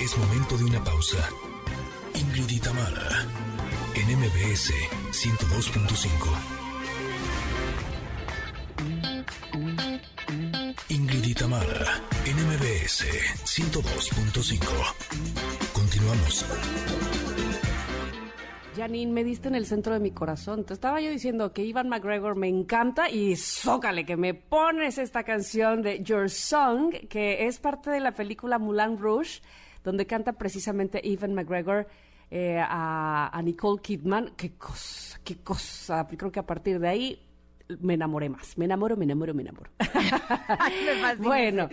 Es momento de una pausa. Ingrid y Tamara, en MBS 102.5. MBS 102.5. Continuamos. Janine, me diste en el centro de mi corazón. Te estaba yo diciendo que Ivan McGregor me encanta y zócale que me pones esta canción de Your Song, que es parte de la película Moulin Rouge, donde canta precisamente Ivan McGregor eh, a, a Nicole Kidman. Qué cosa, qué cosa. Creo que a partir de ahí me enamoré más. Me enamoro, me enamoro, me enamoro. Me Bueno,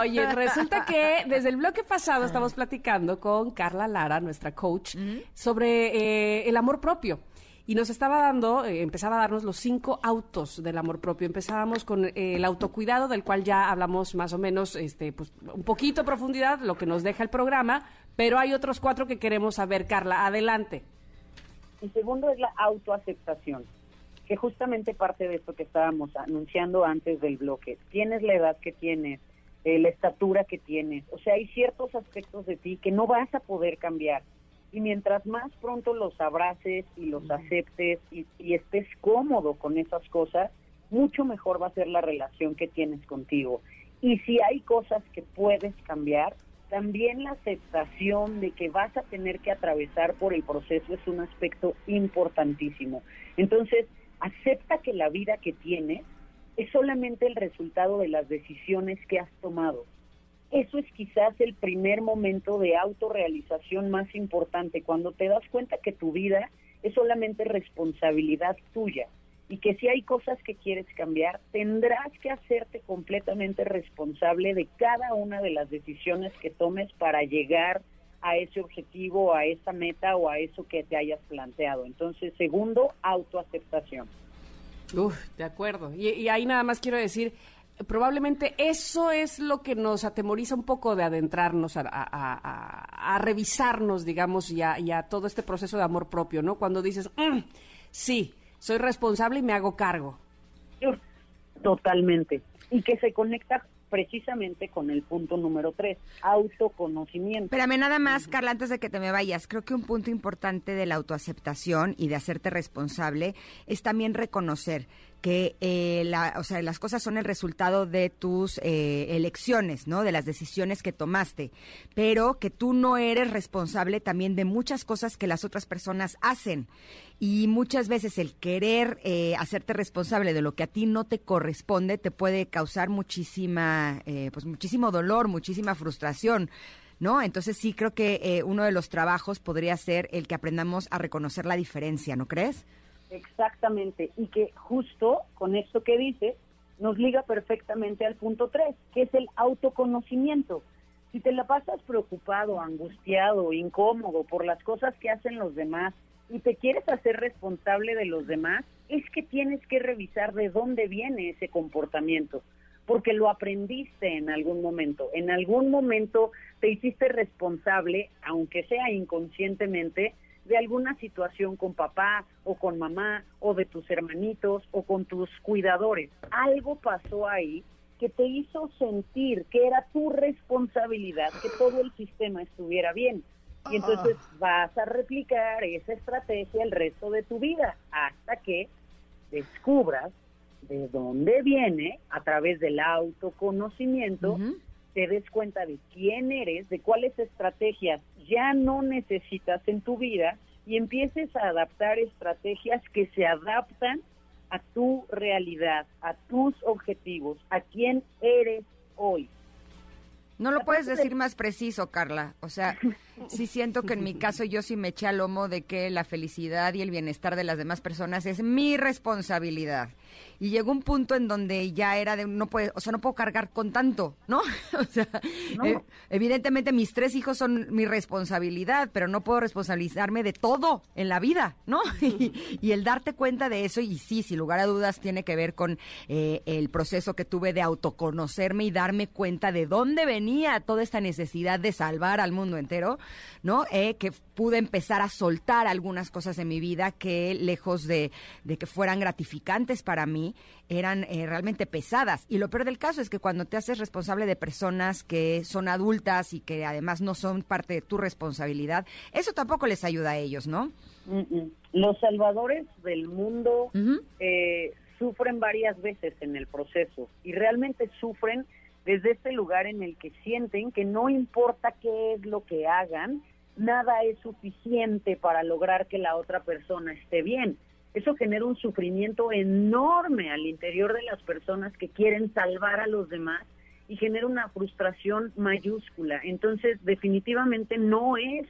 oye, resulta que desde el bloque pasado estamos platicando con Carla Lara, nuestra coach, sobre eh, el amor propio. Y nos estaba dando, eh, empezaba a darnos los cinco autos del amor propio. Empezábamos con eh, el autocuidado, del cual ya hablamos más o menos, este, pues, un poquito a profundidad, lo que nos deja el programa, pero hay otros cuatro que queremos saber. Carla, adelante. El segundo es la autoaceptación, que justamente parte de esto que estábamos anunciando antes del bloque. Tienes la edad que tienes, eh, la estatura que tienes, o sea, hay ciertos aspectos de ti que no vas a poder cambiar. Y mientras más pronto los abraces y los aceptes y, y estés cómodo con esas cosas, mucho mejor va a ser la relación que tienes contigo. Y si hay cosas que puedes cambiar, también la aceptación de que vas a tener que atravesar por el proceso es un aspecto importantísimo. Entonces, acepta que la vida que tienes es solamente el resultado de las decisiones que has tomado. Eso es quizás el primer momento de autorrealización más importante, cuando te das cuenta que tu vida es solamente responsabilidad tuya y que si hay cosas que quieres cambiar, tendrás que hacerte completamente responsable de cada una de las decisiones que tomes para llegar a ese objetivo, a esa meta o a eso que te hayas planteado. Entonces, segundo, autoaceptación. Uf, de acuerdo. Y, y ahí nada más quiero decir, probablemente eso es lo que nos atemoriza un poco de adentrarnos a, a- a- a revisarnos, digamos, y a, y a todo este proceso de amor propio, ¿no? Cuando dices, "Mm, sí, soy responsable y me hago cargo. Totalmente. Y que se conecta precisamente con el punto número tres, autoconocimiento. Espérame, nada más, Carla, antes de que te me vayas. Creo que un punto importante de la autoaceptación y de hacerte responsable es también reconocer que eh, la, o sea, las cosas son el resultado de tus eh, elecciones, ¿no? De las decisiones que tomaste, pero que tú no eres responsable también de muchas cosas que las otras personas hacen. Y muchas veces el querer eh, hacerte responsable de lo que a ti no te corresponde te puede causar muchísima, eh, pues muchísimo dolor, muchísima frustración. ¿No? Entonces sí creo que eh, uno de los trabajos podría ser el que aprendamos a reconocer la diferencia, ¿no crees? Exactamente, y que justo con esto que dice nos liga perfectamente al punto 3, que es el autoconocimiento. Si te la pasas preocupado, angustiado, incómodo por las cosas que hacen los demás y te quieres hacer responsable de los demás, es que tienes que revisar de dónde viene ese comportamiento, porque lo aprendiste en algún momento. En algún momento te hiciste responsable, aunque sea inconscientemente, de alguna situación con papá o con mamá o de tus hermanitos o con tus cuidadores. Algo pasó ahí que te hizo sentir que era tu responsabilidad que todo el sistema estuviera bien. Y entonces vas a replicar esa estrategia el resto de tu vida hasta que descubras de dónde viene a través del autoconocimiento, te des cuenta de quién eres, de cuáles estrategias ya no necesitas en tu vida y empieces a adaptar estrategias que se adaptan a tu realidad, a tus objetivos, a quién eres hoy. No lo puedes decir más preciso, Carla. O sea, sí siento que en mi caso yo sí me eché al lomo de que la felicidad y el bienestar de las demás personas es mi responsabilidad. Y llegó un punto en donde ya era de no puede, o sea, no puedo cargar con tanto, ¿no? O sea, No. eh, evidentemente mis tres hijos son mi responsabilidad, pero no puedo responsabilizarme de todo en la vida, ¿no? Y, y el darte cuenta de eso, y sí, sin lugar a dudas, tiene que ver con eh, el proceso que tuve de autoconocerme y darme cuenta de dónde venía toda esta necesidad de salvar al mundo entero, ¿no? Eh, que pude empezar a soltar algunas cosas en mi vida que, lejos de, de que fueran gratificantes para mí, eran eh, realmente pesadas. Y lo peor del caso es que cuando te haces responsable de personas que son adultas y que además no son parte de tu responsabilidad, eso tampoco les ayuda a ellos, ¿no? Mm, mm. Los salvadores del mundo eh, sufren varias veces en el proceso y realmente sufren desde este lugar en el que sienten que no importa qué es lo que hagan, nada es suficiente para lograr que la otra persona esté bien. Eso genera un sufrimiento enorme al interior de las personas que quieren salvar a los demás y genera una frustración mayúscula. Entonces, definitivamente no es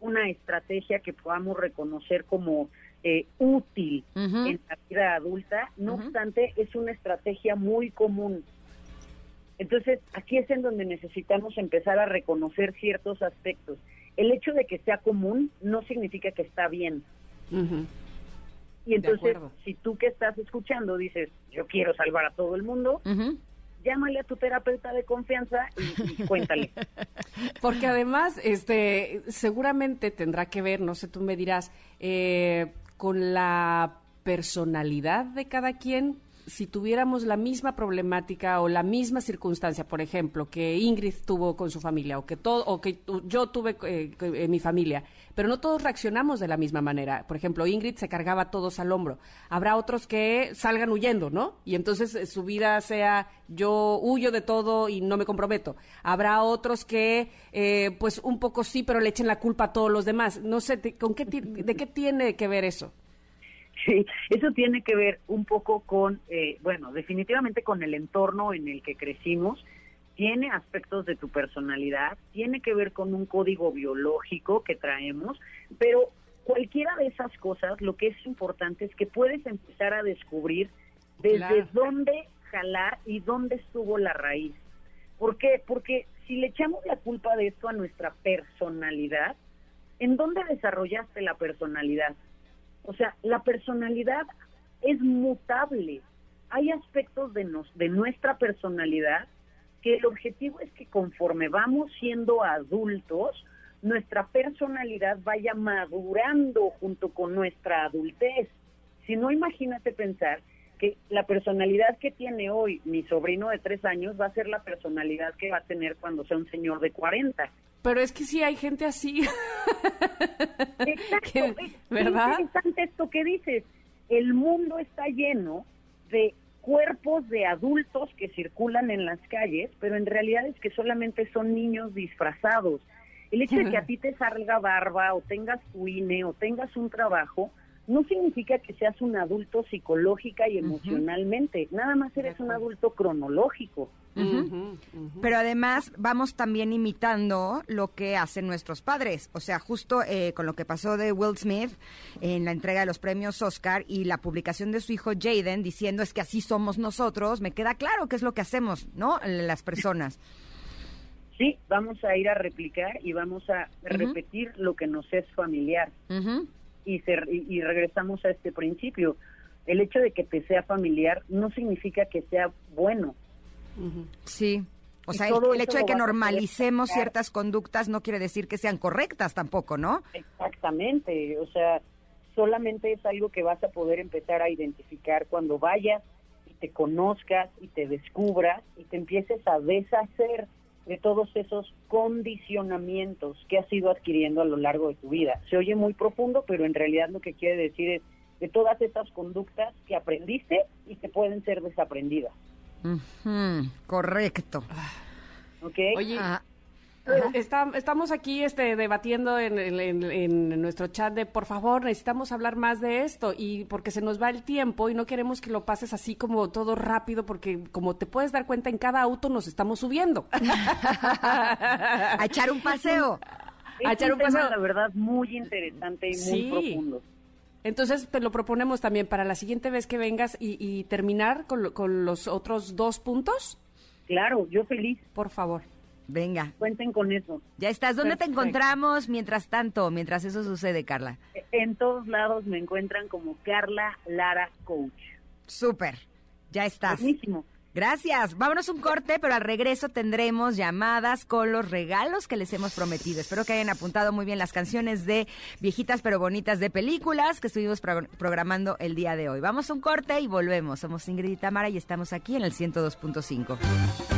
una estrategia que podamos reconocer como eh, útil en la vida adulta, no obstante, es una estrategia muy común. Entonces, aquí es en donde necesitamos empezar a reconocer ciertos aspectos. El hecho de que sea común no significa que está bien. Y entonces, si tú que estás escuchando dices, yo quiero salvar a todo el mundo, llámale a tu terapeuta de confianza y, y cuéntale. Porque además, este, seguramente tendrá que ver, no sé, tú me dirás, eh, con la personalidad de cada quien. Si tuviéramos la misma problemática o la misma circunstancia, por ejemplo, que Ingrid tuvo con su familia o que todo o que yo tuve eh, en mi familia, pero no todos reaccionamos de la misma manera. Por ejemplo, Ingrid se cargaba a todos al hombro. Habrá otros que salgan huyendo, ¿no? Y entonces eh, su vida sea yo huyo de todo y no me comprometo. Habrá otros que, eh, pues un poco sí, pero le echen la culpa a todos los demás. No sé, ¿con qué ¿de qué tiene que ver eso? Sí, eso tiene que ver un poco con, eh, bueno, definitivamente con el entorno en el que crecimos, tiene aspectos de tu personalidad, tiene que ver con un código biológico que traemos, pero cualquiera de esas cosas, lo que es importante es que puedes empezar a descubrir desde Claro. dónde jalar y dónde estuvo la raíz. ¿Por qué? Porque si le echamos la culpa de esto a nuestra personalidad, ¿en dónde desarrollaste la personalidad? O sea, la personalidad es mutable. hay aspectos de, nos, de nuestra personalidad que el objetivo es que conforme vamos siendo adultos, nuestra personalidad vaya madurando junto con nuestra adultez. Si no, imagínate pensar que la personalidad que tiene hoy mi sobrino de tres años va a ser la personalidad que va a tener cuando sea un señor de 40. Pero es que sí hay gente así. Exacto. Que- ¿verdad? Es interesante esto que dices. El mundo está lleno de cuerpos de adultos que circulan en las calles, pero en realidad es que solamente son niños disfrazados. El hecho de que a ti te salga barba o tengas tu INE o tengas un trabajo, no significa que seas un adulto psicológica y emocionalmente. Nada más eres un adulto cronológico. Pero además vamos también imitando lo que hacen nuestros padres. O sea, justo eh, con lo que pasó de Will Smith en la entrega de los premios Oscar y la publicación de su hijo Jaden diciendo es que así somos nosotros, me queda claro que es lo que hacemos, ¿no? Las personas. Sí, vamos a ir a replicar y vamos a repetir lo que nos es familiar. Y, se- y- y regresamos a este principio. El hecho de que te sea familiar no significa que sea bueno. Sí. O sea, el, el hecho de que normalicemos ciertas conductas no quiere decir que sean correctas tampoco, ¿no? Exactamente, o sea, solamente es algo que vas a poder empezar a identificar cuando vayas y te conozcas y te descubras y te empieces a deshacer de todos esos condicionamientos que has ido adquiriendo a lo largo de tu vida. Se oye muy profundo, pero en realidad lo que quiere decir es de todas estas conductas que aprendiste y que pueden ser desaprendidas. Correcto. ¿Ok? Oye, Ah, está- estamos aquí este, debatiendo en, en- en- en nuestro chat de, por favor, necesitamos hablar más de esto y porque se nos va el tiempo y no queremos que lo pases así como todo rápido porque como te puedes dar cuenta, en cada auto nos estamos subiendo. a echar un paseo. a echar un un tema, paseo. la verdad, muy interesante y muy profundo. Entonces te lo proponemos también para la siguiente vez que vengas y, y terminar con, lo- con los otros dos puntos, Claro, yo feliz. por favor. Venga, Cuenten con eso. ya estás. ¿Dónde te encontramos mientras tanto, mientras eso sucede, Carla? En todos lados me encuentran como Carla Lara Coach. Súper, ya estás. Buenísimo. Gracias. Vámonos un corte, pero al regreso tendremos llamadas con los regalos que les hemos prometido. Espero que hayan apuntado muy bien las canciones de viejitas pero bonitas de películas que estuvimos pro- programando el día de hoy. Vamos a un corte y volvemos. Somos Ingrid y Tamara y estamos aquí en el 102.5.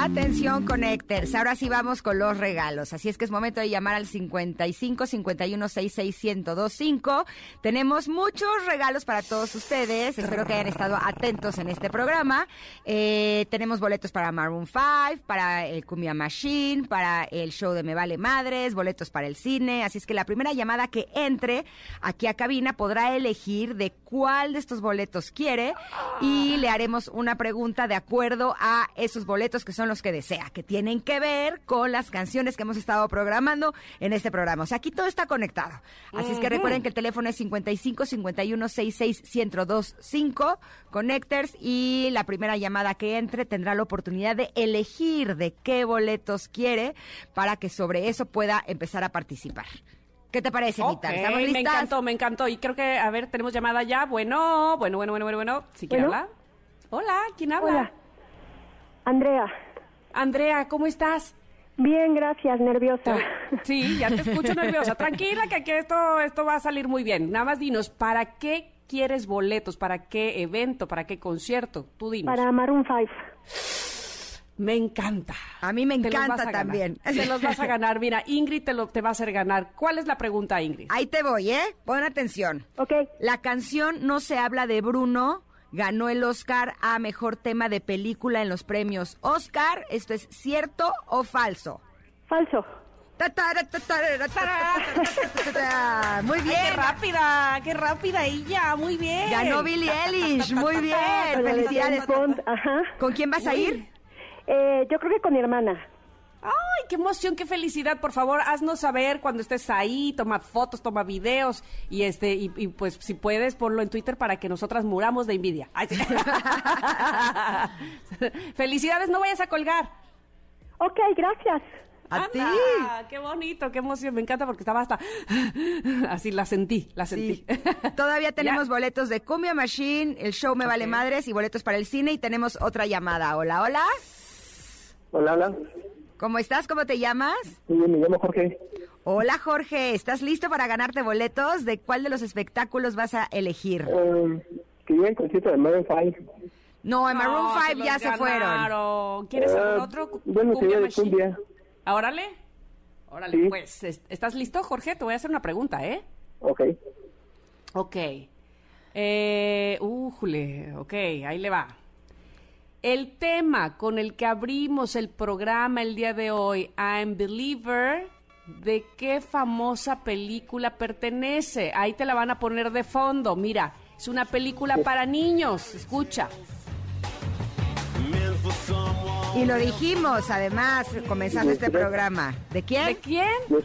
Atención, Connectors. Ahora sí vamos con los regalos. Así es que es momento de llamar al 55 51 66 1025. Tenemos muchos regalos para todos ustedes. Espero que hayan estado atentos en este programa. Eh, tenemos boletos para Maroon 5, para el Cumbia Machine, para el show de Me Vale Madres, boletos para el cine. Así es que la primera llamada que entre aquí a cabina podrá elegir de cuál de estos boletos quiere y le haremos una pregunta de acuerdo a esos boletos que son los que desea, que tienen que ver con las canciones que hemos estado programando en este programa. O sea, aquí todo está conectado. Así es que recuerden que el teléfono es 55 51 66 1025 Connectors y la primera llamada que entre tendrá la oportunidad de elegir de qué boletos quiere para que sobre eso pueda empezar a participar. ¿Qué te parece, Anita? Ok, ¿Estamos me listas? encantó, me encantó. Y creo que, a ver, tenemos llamada ya. Bueno, bueno, bueno, bueno, bueno, bueno. ¿Sí quiere Bueno. hablar? Hola, ¿quién habla? Hola. Andrea. Andrea, ¿cómo estás? Bien, gracias, nerviosa. Sí, ya te escucho nerviosa. Tranquila, que aquí esto, esto va a salir muy bien. Nada más dinos, ¿para qué quieres boletos? ¿Para qué evento? ¿Para qué concierto? Tú dinos. Para Maroon 5. Me encanta. A mí me Te los encanta vas a ganar. también. Te los vas a ganar. Mira, Ingrid te, lo, te va a hacer ganar. ¿Cuál es la pregunta, Ingrid? Ahí te voy, ¿eh? Pon atención. Ok. La canción No se habla de Bruno ganó el Oscar a mejor tema de película en los premios Oscar. ¿Esto es cierto o falso? Falso. Muy bien. ¡Qué rápida! ¡Qué rápida ella! Muy bien. Ganó Billie Eilish. Muy bien. Felicidades. Ajá. ¿Con quién vas a ir? Eh, yo creo que con mi hermana. Ay, qué emoción, qué felicidad. Por favor, haznos saber cuando estés ahí, toma fotos, toma videos y este y, y, pues si puedes ponlo en Twitter para que nosotras muramos de envidia. Ay, sí. Felicidades, no vayas a colgar. Ok, gracias. A ti. Anda, Qué bonito, qué emoción. Me encanta porque estaba hasta así la sentí, la Sí. sentí. Todavía tenemos Ya. boletos de Cumbia Machine, el show Me Vale. Madres y boletos para el cine y tenemos otra llamada. Hola, hola. Hola, hola. ¿Cómo estás? ¿Cómo te llamas? Muy bien, me llamo Jorge. Hola, Jorge. ¿Estás listo para ganarte boletos? ¿De cuál de los espectáculos vas a elegir? Eh, quería el concierto de Maroon 5. No, en Maroon No, 5 ya se fueron. ganaron. ¿Quieres Eh, otro? Bueno, Cumbia sería de cumbia. Ah, Órale. Órale, Sí. pues, es- ¿estás listo, Jorge? Te voy a hacer una pregunta, ¿eh? Ok. Ok. Eh, újule, ok, ahí le va. El tema con el que abrimos el programa el día de hoy, I'm Believer, ¿de qué famosa película pertenece? Ahí te la van a poner de fondo. Mira, es una película para niños. Escucha. Y lo dijimos, además, comenzando este programa. ¿De quién? ¿De quién? De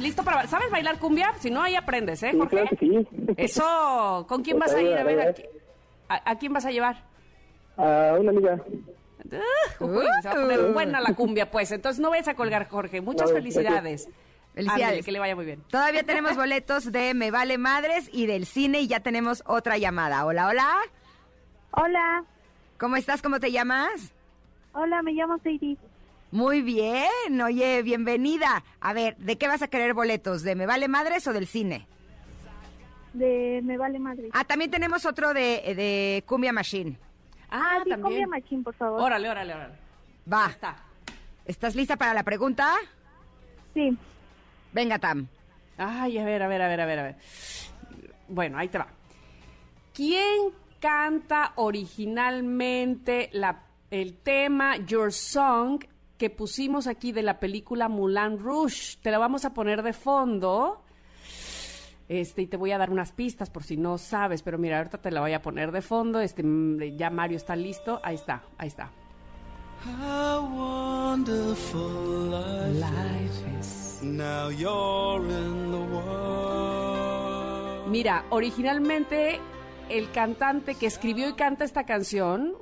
Listo para ¿Sabes bailar cumbia? Si no ahí aprendes, ¿eh, Jorge? Sí, claro sí. Eso, ¿con quién vas a ir? A ver, a, quién vas a llevar? A una amiga. Uh, uy, se buena la cumbia, pues. Entonces no vayas a colgar, Jorge. Muchas felicidades. Felicidades. Que le vaya muy bien. Todavía tenemos boletos de Me Vale Madres y del cine y ya tenemos otra llamada. Hola, hola. Hola. ¿Cómo estás? ¿Cómo te llamas? Hola, me llamo Sadie. Muy bien. Oye, bienvenida. A ver, ¿de qué vas a querer boletos? ¿De Me Vale Madres o del cine? De Me Vale Madrid. Ah, también tenemos otro de, de Cumbia Machine. Ah, sí, también. Cumbia Machín, por favor. Órale, órale, órale. Va. Está. ¿Estás lista para la pregunta? Sí. Venga, Tam. Ay, a ver, a ver, a ver, a ver, a ver. Bueno, ahí te va. ¿Quién canta originalmente la, el tema Your Song que pusimos aquí de la película Moulin Rouge? Te la vamos a poner de fondo. Este, y te voy a dar unas pistas por si no sabes, pero mira, ahorita te la voy a poner de fondo. Este, mm, ya Mario está listo. Ahí está, ahí está. How wonderful life, is. Now you're in the world. Mira, originalmente el cantante que escribió y canta esta canción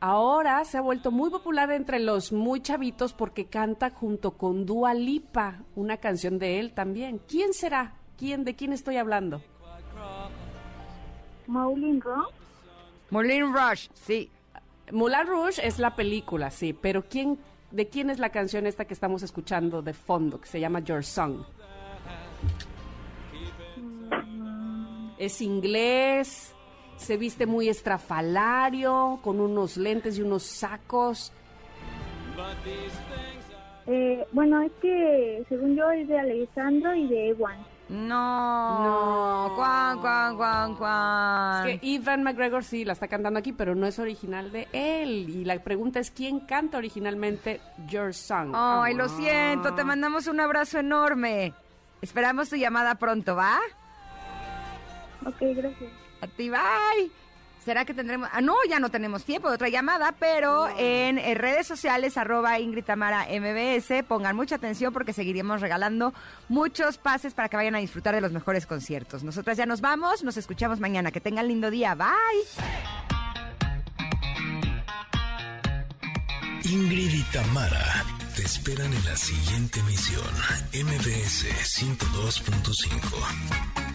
ahora se ha vuelto muy popular entre los muy chavitos porque canta junto con Dua Lipa, una canción de él también. ¿Quién será? ¿Quién de quién estoy hablando? Maulin Rock. Moulin Rush, sí. Moulin Rouge es la película, sí, pero ¿quién de quién es la canción esta que estamos escuchando de fondo que se llama Your Song? Es inglés, se viste muy estrafalario, con unos lentes y unos sacos. Eh, bueno, es que según yo es de Alessandro y de Ewan. No. No. Cuan, cuan, cuan, cuan. Es que Evan McGregor sí la está cantando aquí, pero no es original de él. Y la pregunta es quién canta originalmente Your Song. Ay, lo Ah. siento, te mandamos un abrazo enorme. Esperamos tu llamada pronto, ¿va? Ok, gracias. A ti, bye. ¿Será que tendremos? Ah, no, ya no tenemos tiempo de otra llamada, pero en, eh, redes sociales, arroba Ingrid Tamara MBS, pongan mucha atención porque seguiremos regalando muchos pases para que vayan a disfrutar de los mejores conciertos. Nosotras ya nos vamos, nos escuchamos mañana. Que tengan lindo día, bye. Ingrid y Tamara te esperan en la siguiente emisión, MBS 102.5.